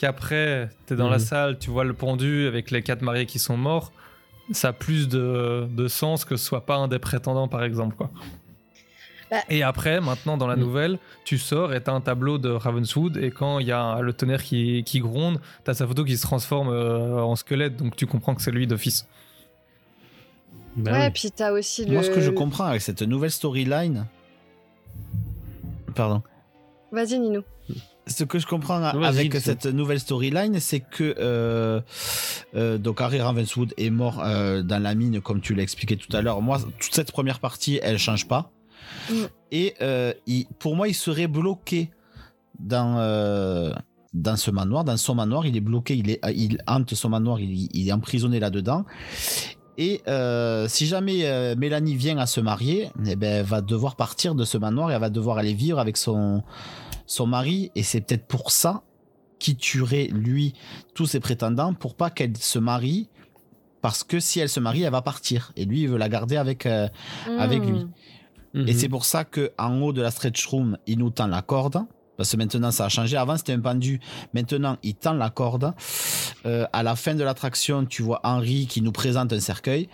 qu'après, t'es dans la Mhm. salle, tu vois le pendu avec les quatre mariés qui sont morts, ça a plus de, de sens que ce soit pas un des prétendants, par exemple. Quoi. Bah. Et après, maintenant, dans la Mhm. nouvelle, tu sors et t'as un tableau de Ravenswood, et quand il y a le tonnerre qui, qui gronde, t'as sa photo qui se transforme euh, en squelette, donc tu comprends que c'est lui d'office. Bah ouais, oui. puis t'as aussi le. Moi, ce que je comprends avec cette nouvelle storyline. Pardon. Vas-y, Nino. Ce que je comprends avec cette nouvelle storyline, c'est que euh, euh, donc Harry Ravenswood est mort euh, dans la mine, comme tu l'as expliqué tout à l'heure. Moi, toute cette première partie, elle change pas. Mm. Et euh, il- pour moi, il serait bloqué dans euh, dans ce manoir, dans son manoir. Il est bloqué, il est il hante son manoir, il, il est emprisonné là-dedans. Et euh, si jamais euh, Mélanie vient à se marier, eh ben, elle va devoir partir de ce manoir et elle va devoir aller vivre avec son, son mari. Et c'est peut-être pour ça qu'il tuerait, lui, tous ses prétendants, pour pas qu'elle se marie. Parce que si elle se marie, elle va partir. Et lui, il veut la garder avec, euh, avec lui. Hmm. Et Mhm. c'est pour ça que en haut de la stretch room, il nous tend la corde. Parce que maintenant, ça a changé. Avant, c'était un pendu. Maintenant, il tend la corde. Euh, à la fin de l'attraction, tu vois Henri qui nous présente un cercueil.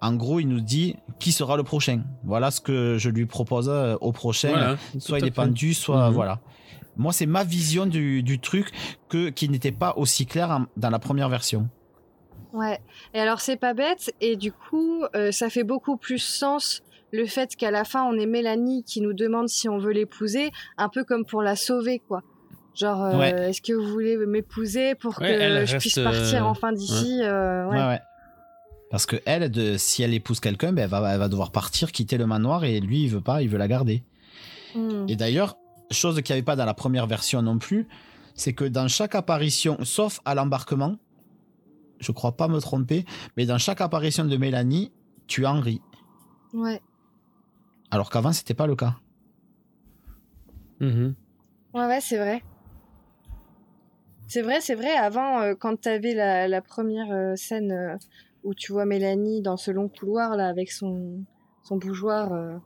En gros, il nous dit qui sera le prochain? Voilà ce que je lui propose euh, au prochain. Voilà, soit il est fait. pendu, soit Mhm. voilà. Moi, c'est ma vision du, du truc que, qui n'était pas aussi clair en- dans la première version. Ouais. Et alors, c'est pas bête. Et du coup, euh, ça fait beaucoup plus sens le fait qu'à la fin, on ait Mélanie qui nous demande si on veut l'épouser, un peu comme pour la sauver, quoi. Genre, euh, Ouais. est-ce que vous voulez m'épouser pour Ouais, que je puisse partir euh, enfin d'ici euh, ouais. Parce que elle, de, si elle épouse quelqu'un, ben, elle, va, elle va devoir partir, quitter le manoir et lui, il veut pas, il veut la garder. Hmm. Et d'ailleurs, chose qu'il n'y avait pas dans la première version non plus, c'est que dans chaque apparition, sauf à l'embarquement, je crois pas me tromper, mais dans chaque apparition de Mélanie, tu as Henri. Ouais. Alors qu'avant, c'était pas le cas. Mhm. Ouais, ouais, c'est vrai. C'est vrai, c'est vrai. Avant, euh, quand t'avais la, la première euh, scène euh, où tu vois Mélanie dans ce long couloir là avec son, son bougeoir, euh,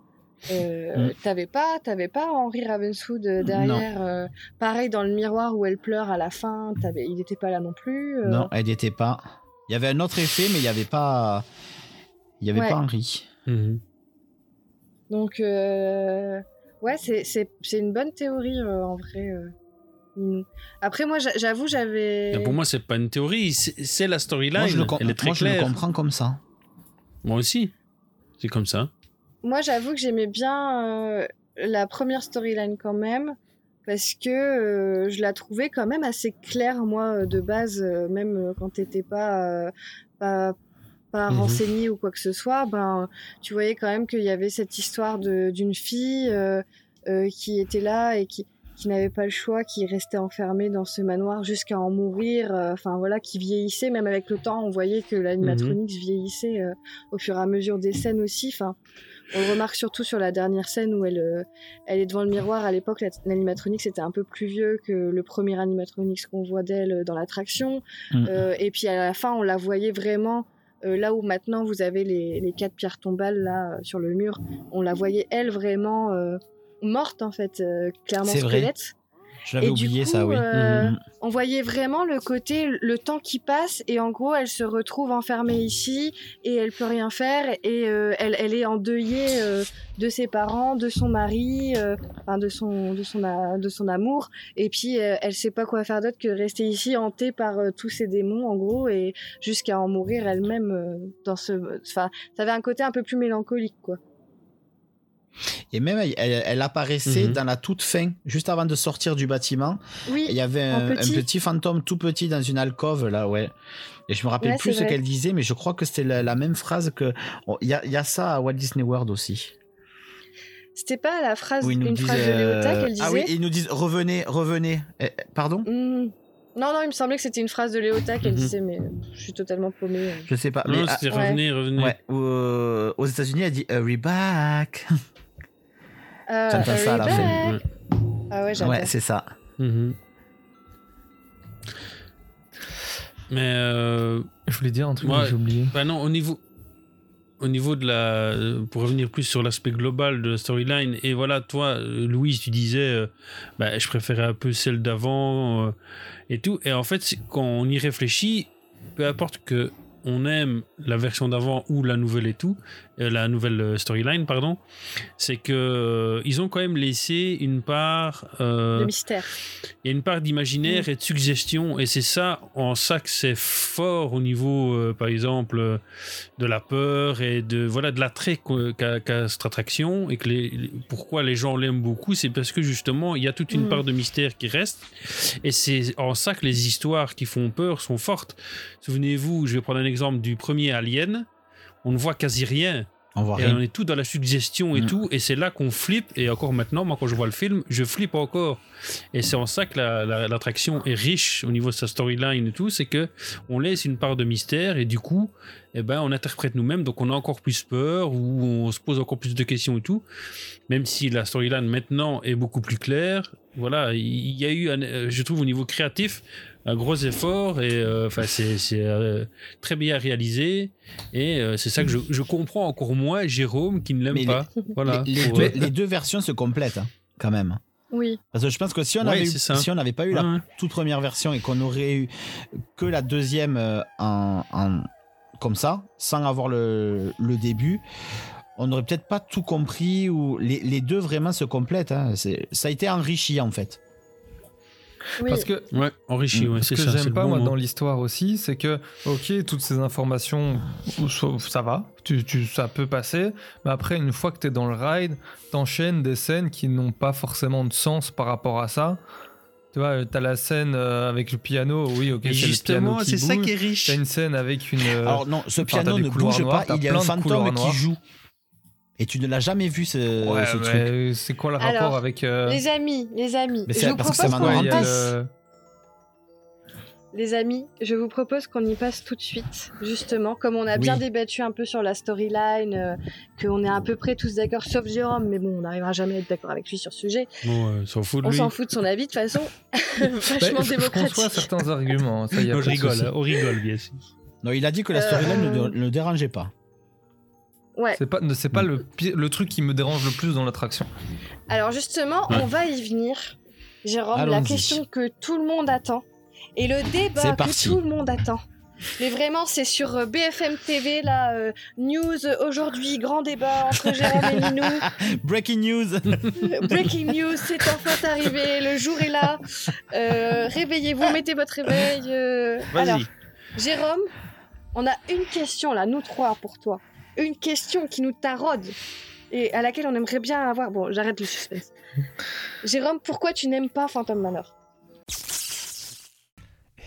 euh, Mm. t'avais pas, t'avais pas Henri Ravenswood derrière. euh, pareil dans le miroir où elle pleure à la fin, t'avais, il n'était pas là non plus. euh. Non, elle n'y était pas. Il y avait un autre effet, mais il n'y avait pas. Il y avait Ouais. pas Henri. Mhm. Donc, euh, ouais, c'est, c'est, c'est une bonne théorie euh, en vrai. euh. Après, moi, j'a- j'avoue, j'avais. Pour moi, c'est pas une théorie, c'est c'est la storyline. Moi, je le, com- Elle est très moi, je le claire. comprends comme ça. Moi aussi. C'est comme ça. Moi, j'avoue que j'aimais bien euh, la première storyline quand même, parce que euh, je la trouvais quand même assez claire, moi, de base, euh, même quand t'étais pas, euh, pas, pas Mhm. renseigné ou quoi que ce soit, ben, tu voyais quand même qu'il y avait cette histoire d'une fille euh, euh, qui était là et qui, qui n'avait pas le choix, qui restait enfermée dans ce manoir jusqu'à en mourir, euh, enfin voilà, qui vieillissait, même avec le temps, on voyait que l'animatronics vieillissait euh, au fur et à mesure des scènes aussi, enfin. On le remarque surtout sur la dernière scène où elle, euh, elle est devant le miroir. À l'époque, la- l'animatronics était un peu plus vieux que le premier animatronics qu'on voit d'elle dans l'attraction. Mm. Euh, et puis à la fin, on la voyait vraiment euh, là où maintenant vous avez les, les quatre pierres tombales là euh, sur le mur. On la voyait elle vraiment euh, morte en fait, euh, clairement squelette. Je l'avais Et du oublié coup, ça, oui. euh, Mhm. On voyait vraiment le côté, le temps qui passe, et en gros, elle se retrouve enfermée ici, et elle peut rien faire, et euh, elle, elle est endeuillée euh, de ses parents, de son mari, enfin de son, de son, a- de son amour, et puis elle sait pas quoi faire d'autre que rester ici hantée par tous ces démons, en gros, et jusqu'à en mourir elle-même dans ce, enfin, ça avait un côté un peu plus mélancolique, quoi. Et même, elle, apparaissait Mhm. dans la toute fin, juste avant de sortir du bâtiment. Oui. Il y avait un, un petit. petit fantôme tout petit dans une alcôve, là, ouais. Et je me rappelle Ouais, plus ce qu'elle disait, mais je crois que c'était la, la même phrase que. oh, Il y, a, il y a ça à Walt Disney World aussi. C'était pas la phrase, une disent, phrase de Léota euh, qu'elle disait. Ah oui, ils nous disent revenez, revenez. Eh, pardon? Hmm. Non, non, il me semblait que c'était une phrase de Léota qu'elle Mhm. disait, mais je suis totalement paumée. Je sais pas. Non, mais, c'était ah, revenez, revenez. ouais, euh, aux États-Unis, elle dit Hurry back. Euh, J'entends ça à la fin. Ah ouais, j'adore. Ouais, c'est ça. Mhm. Mais euh, Je voulais dire un truc, Ouais. mais j'ai oublié. bah non, au niveau, au niveau de la, pour revenir plus sur l'aspect global de la storyline, et voilà, toi, Louise, tu disais, euh, bah, je préférais un peu celle d'avant euh, et tout. Et en fait, quand on y réfléchit, peu importe que on aime la version d'avant ou la nouvelle et tout, euh, la nouvelle euh, storyline, pardon, c'est que euh, ils ont quand même laissé une part. euh, Le mystère. il y a une part d'imaginaire et de suggestion, et c'est ça, en ça que c'est fort au niveau, euh, par exemple, de la peur et de voilà de l'attrait qu'a cette attraction, et que les, les- pourquoi les gens l'aiment beaucoup, c'est parce que justement il y a toute une Mm. part de mystère qui reste, et c'est en ça que les histoires qui font peur sont fortes. Souvenez-vous, je vais prendre un exemple du premier Alien, on ne voit quasi rien. On voit Et rien. on est tout dans la suggestion et Mm. tout, et c'est là qu'on flippe. Et encore maintenant, moi, quand je vois le film, je flippe encore. Et c'est en ça que la- la- l'attraction est riche au niveau de sa storyline et tout, c'est que on laisse une part de mystère et du coup, eh ben, on interprète nous-mêmes, donc on a encore plus peur ou on se pose encore plus de questions et tout. Même si la storyline maintenant est beaucoup plus claire, voilà, il y a eu, un- euh, je trouve, au niveau créatif, un gros effort et euh, enfin c'est c'est, euh, très bien réalisé et euh, c'est ça que je, je comprends encore moins Jérôme qui ne l'aime Mais pas. voilà. Les, les Pour, deux, euh, les deux versions se complètent, hein, quand même. Oui. Parce que je pense que si on Ouais, avait eu- c'est ça. si on n'avait pas eu Ouais, la toute première version et qu'on aurait eu que la deuxième euh, en, en- comme ça, sans avoir le, le début, on n'aurait peut-être pas tout compris ou les, les deux vraiment se complètent. hein. C'est- Ça a été enrichi en fait. Oui. Parce que Ouais, enrichi, ouais, ce que j'aime pas bon moi mot. dans l'histoire aussi, c'est que ok toutes ces informations ça va, tu, tu- ça peut passer, mais après une fois que tu es dans le ride, t'enchaînes des scènes qui n'ont pas forcément de sens par rapport à ça. Tu vois, t'as la scène euh, avec le piano, oui ok c'est le justement, piano qui c'est ça qui est riche. T'as une scène avec une. Alors non, ce enfin, piano ne bouge noirs, pas, il y a un fantôme qui noirs. joue. Et tu ne l'as jamais vu ce, Ouais, ce mais truc. c'est quoi le Alors, rapport avec euh, Les amis, les amis, Mais je c'est vous parce que propose ça qu'on y passe. le- Les amis, je vous propose qu'on y passe tout de suite, justement, comme on a Oui. bien débattu un peu sur la storyline, euh, qu'on est à peu près tous d'accord, sauf Jérôme, mais bon, on n'arrivera jamais à être d'accord avec lui sur ce sujet. Bon, euh, s'en fout de On lui. s'en fout de son avis, de toute façon, Bah, vachement je- je démocratique. certains arguments, ça y a Non, je rigole, hein, on rigole, bien sûr. Non, il a dit que la Euh, storyline ne, ne le dérangeait pas. Ouais. C'est pas, c'est pas le, pi- le truc qui me dérange le plus dans l'attraction. Alors justement, Ouais. on va y venir. Jérôme, la question que tout le monde attend et le débat C'est que parti. tout le monde attend. Mais vraiment, c'est sur euh, BFM TV, là, euh, news aujourd'hui, grand débat entre Jérôme et Ninou. Breaking news Breaking news, c'est enfin arrivé, le jour est là. Euh, Réveillez-vous, mettez votre réveil. euh. Vas-y. Alors, Jérôme, on a une question là, nous trois pour toi. Une question qui nous taraude et à laquelle on aimerait bien avoir. Bon, j'arrête le suspense. Jérôme, pourquoi tu n'aimes pas Phantom Manor?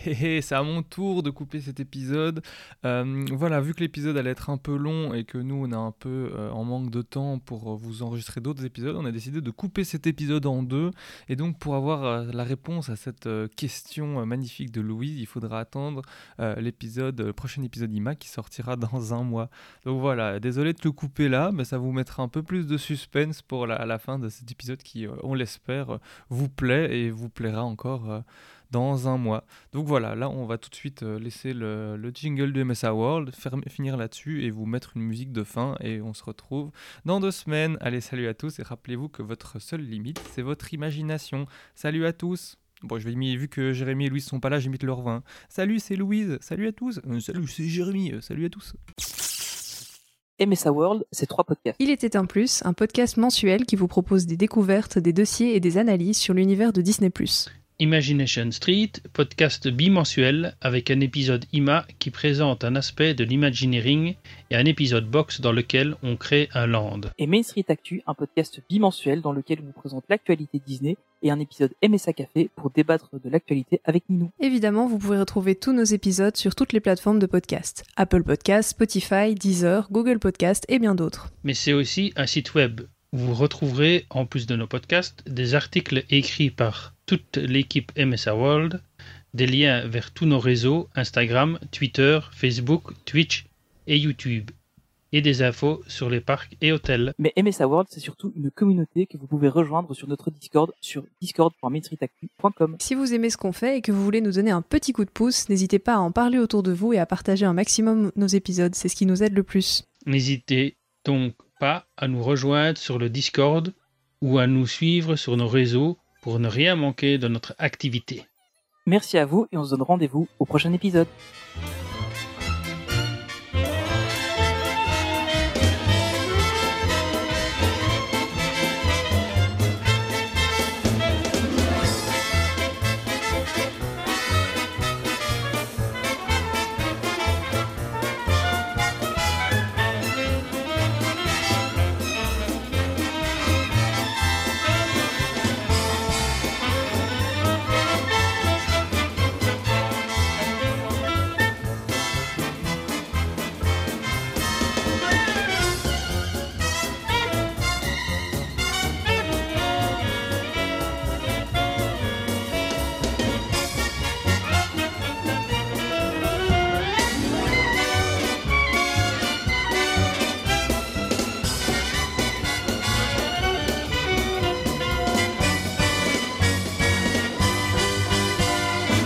C'est à mon tour de couper cet épisode. Euh, voilà, vu que l'épisode allait être un peu long et que nous on est un peu euh, en manque de temps pour euh, vous enregistrer d'autres épisodes, on a décidé de couper cet épisode en deux. Et donc pour avoir la réponse à cette question magnifique de Louise, il faudra attendre l'épisode, le prochain épisode IMA qui sortira dans un mois. Donc voilà, désolé de le couper là, mais ça vous mettra un peu plus de suspense pour la, fin de cet épisode qui, on l'espère, vous plaît et vous plaira encore. Dans un mois. Donc voilà, là on va tout de suite euh, laisser le, le jingle de MSA World, finir là-dessus et vous mettre une musique de fin et on se retrouve dans deux semaines. Allez, salut à tous et rappelez-vous que votre seule limite, c'est votre imagination. Salut à tous Bon, je vais mis, vu que Jérémy et Louise sont pas là, j'imite leur vin. Salut, c'est Louise. Salut à tous. Euh, salut, c'est Jérémy. Euh, salut à tous. MSA World, c'est trois podcasts. Il était un plus, un podcast mensuel qui vous propose des découvertes, des dossiers et des analyses sur l'univers de Disney+. Imagination Street, podcast bimensuel avec un épisode IMA qui présente un aspect de l'imagineering et un épisode box dans lequel on crée un land. Et Main Street Actu, un podcast bimensuel dans lequel on vous présente l'actualité Disney et un épisode MSA Café pour débattre de l'actualité avec Ninou. Évidemment, vous pouvez retrouver tous nos épisodes sur toutes les plateformes de podcast. Apple Podcast, Spotify, Deezer, Google Podcast et bien d'autres. Mais c'est aussi un site web vous retrouverez, en plus de nos podcasts, des articles écrits par toute l'équipe MSA World, des liens vers tous nos réseaux Instagram, Twitter, Facebook, Twitch et YouTube, et des infos sur les parcs et hôtels. Mais MSA World, c'est surtout une communauté que vous pouvez rejoindre sur notre Discord sur discord.mainstreetactu.com. Si vous aimez ce qu'on fait et que vous voulez nous donner un petit coup de pouce, n'hésitez pas à en parler autour de vous et à partager un maximum nos épisodes, c'est ce qui nous aide le plus. N'hésitez donc à nous rejoindre sur le Discord ou à nous suivre sur nos réseaux pour ne rien manquer de notre activité. Merci à vous et on se donne rendez-vous au prochain épisode.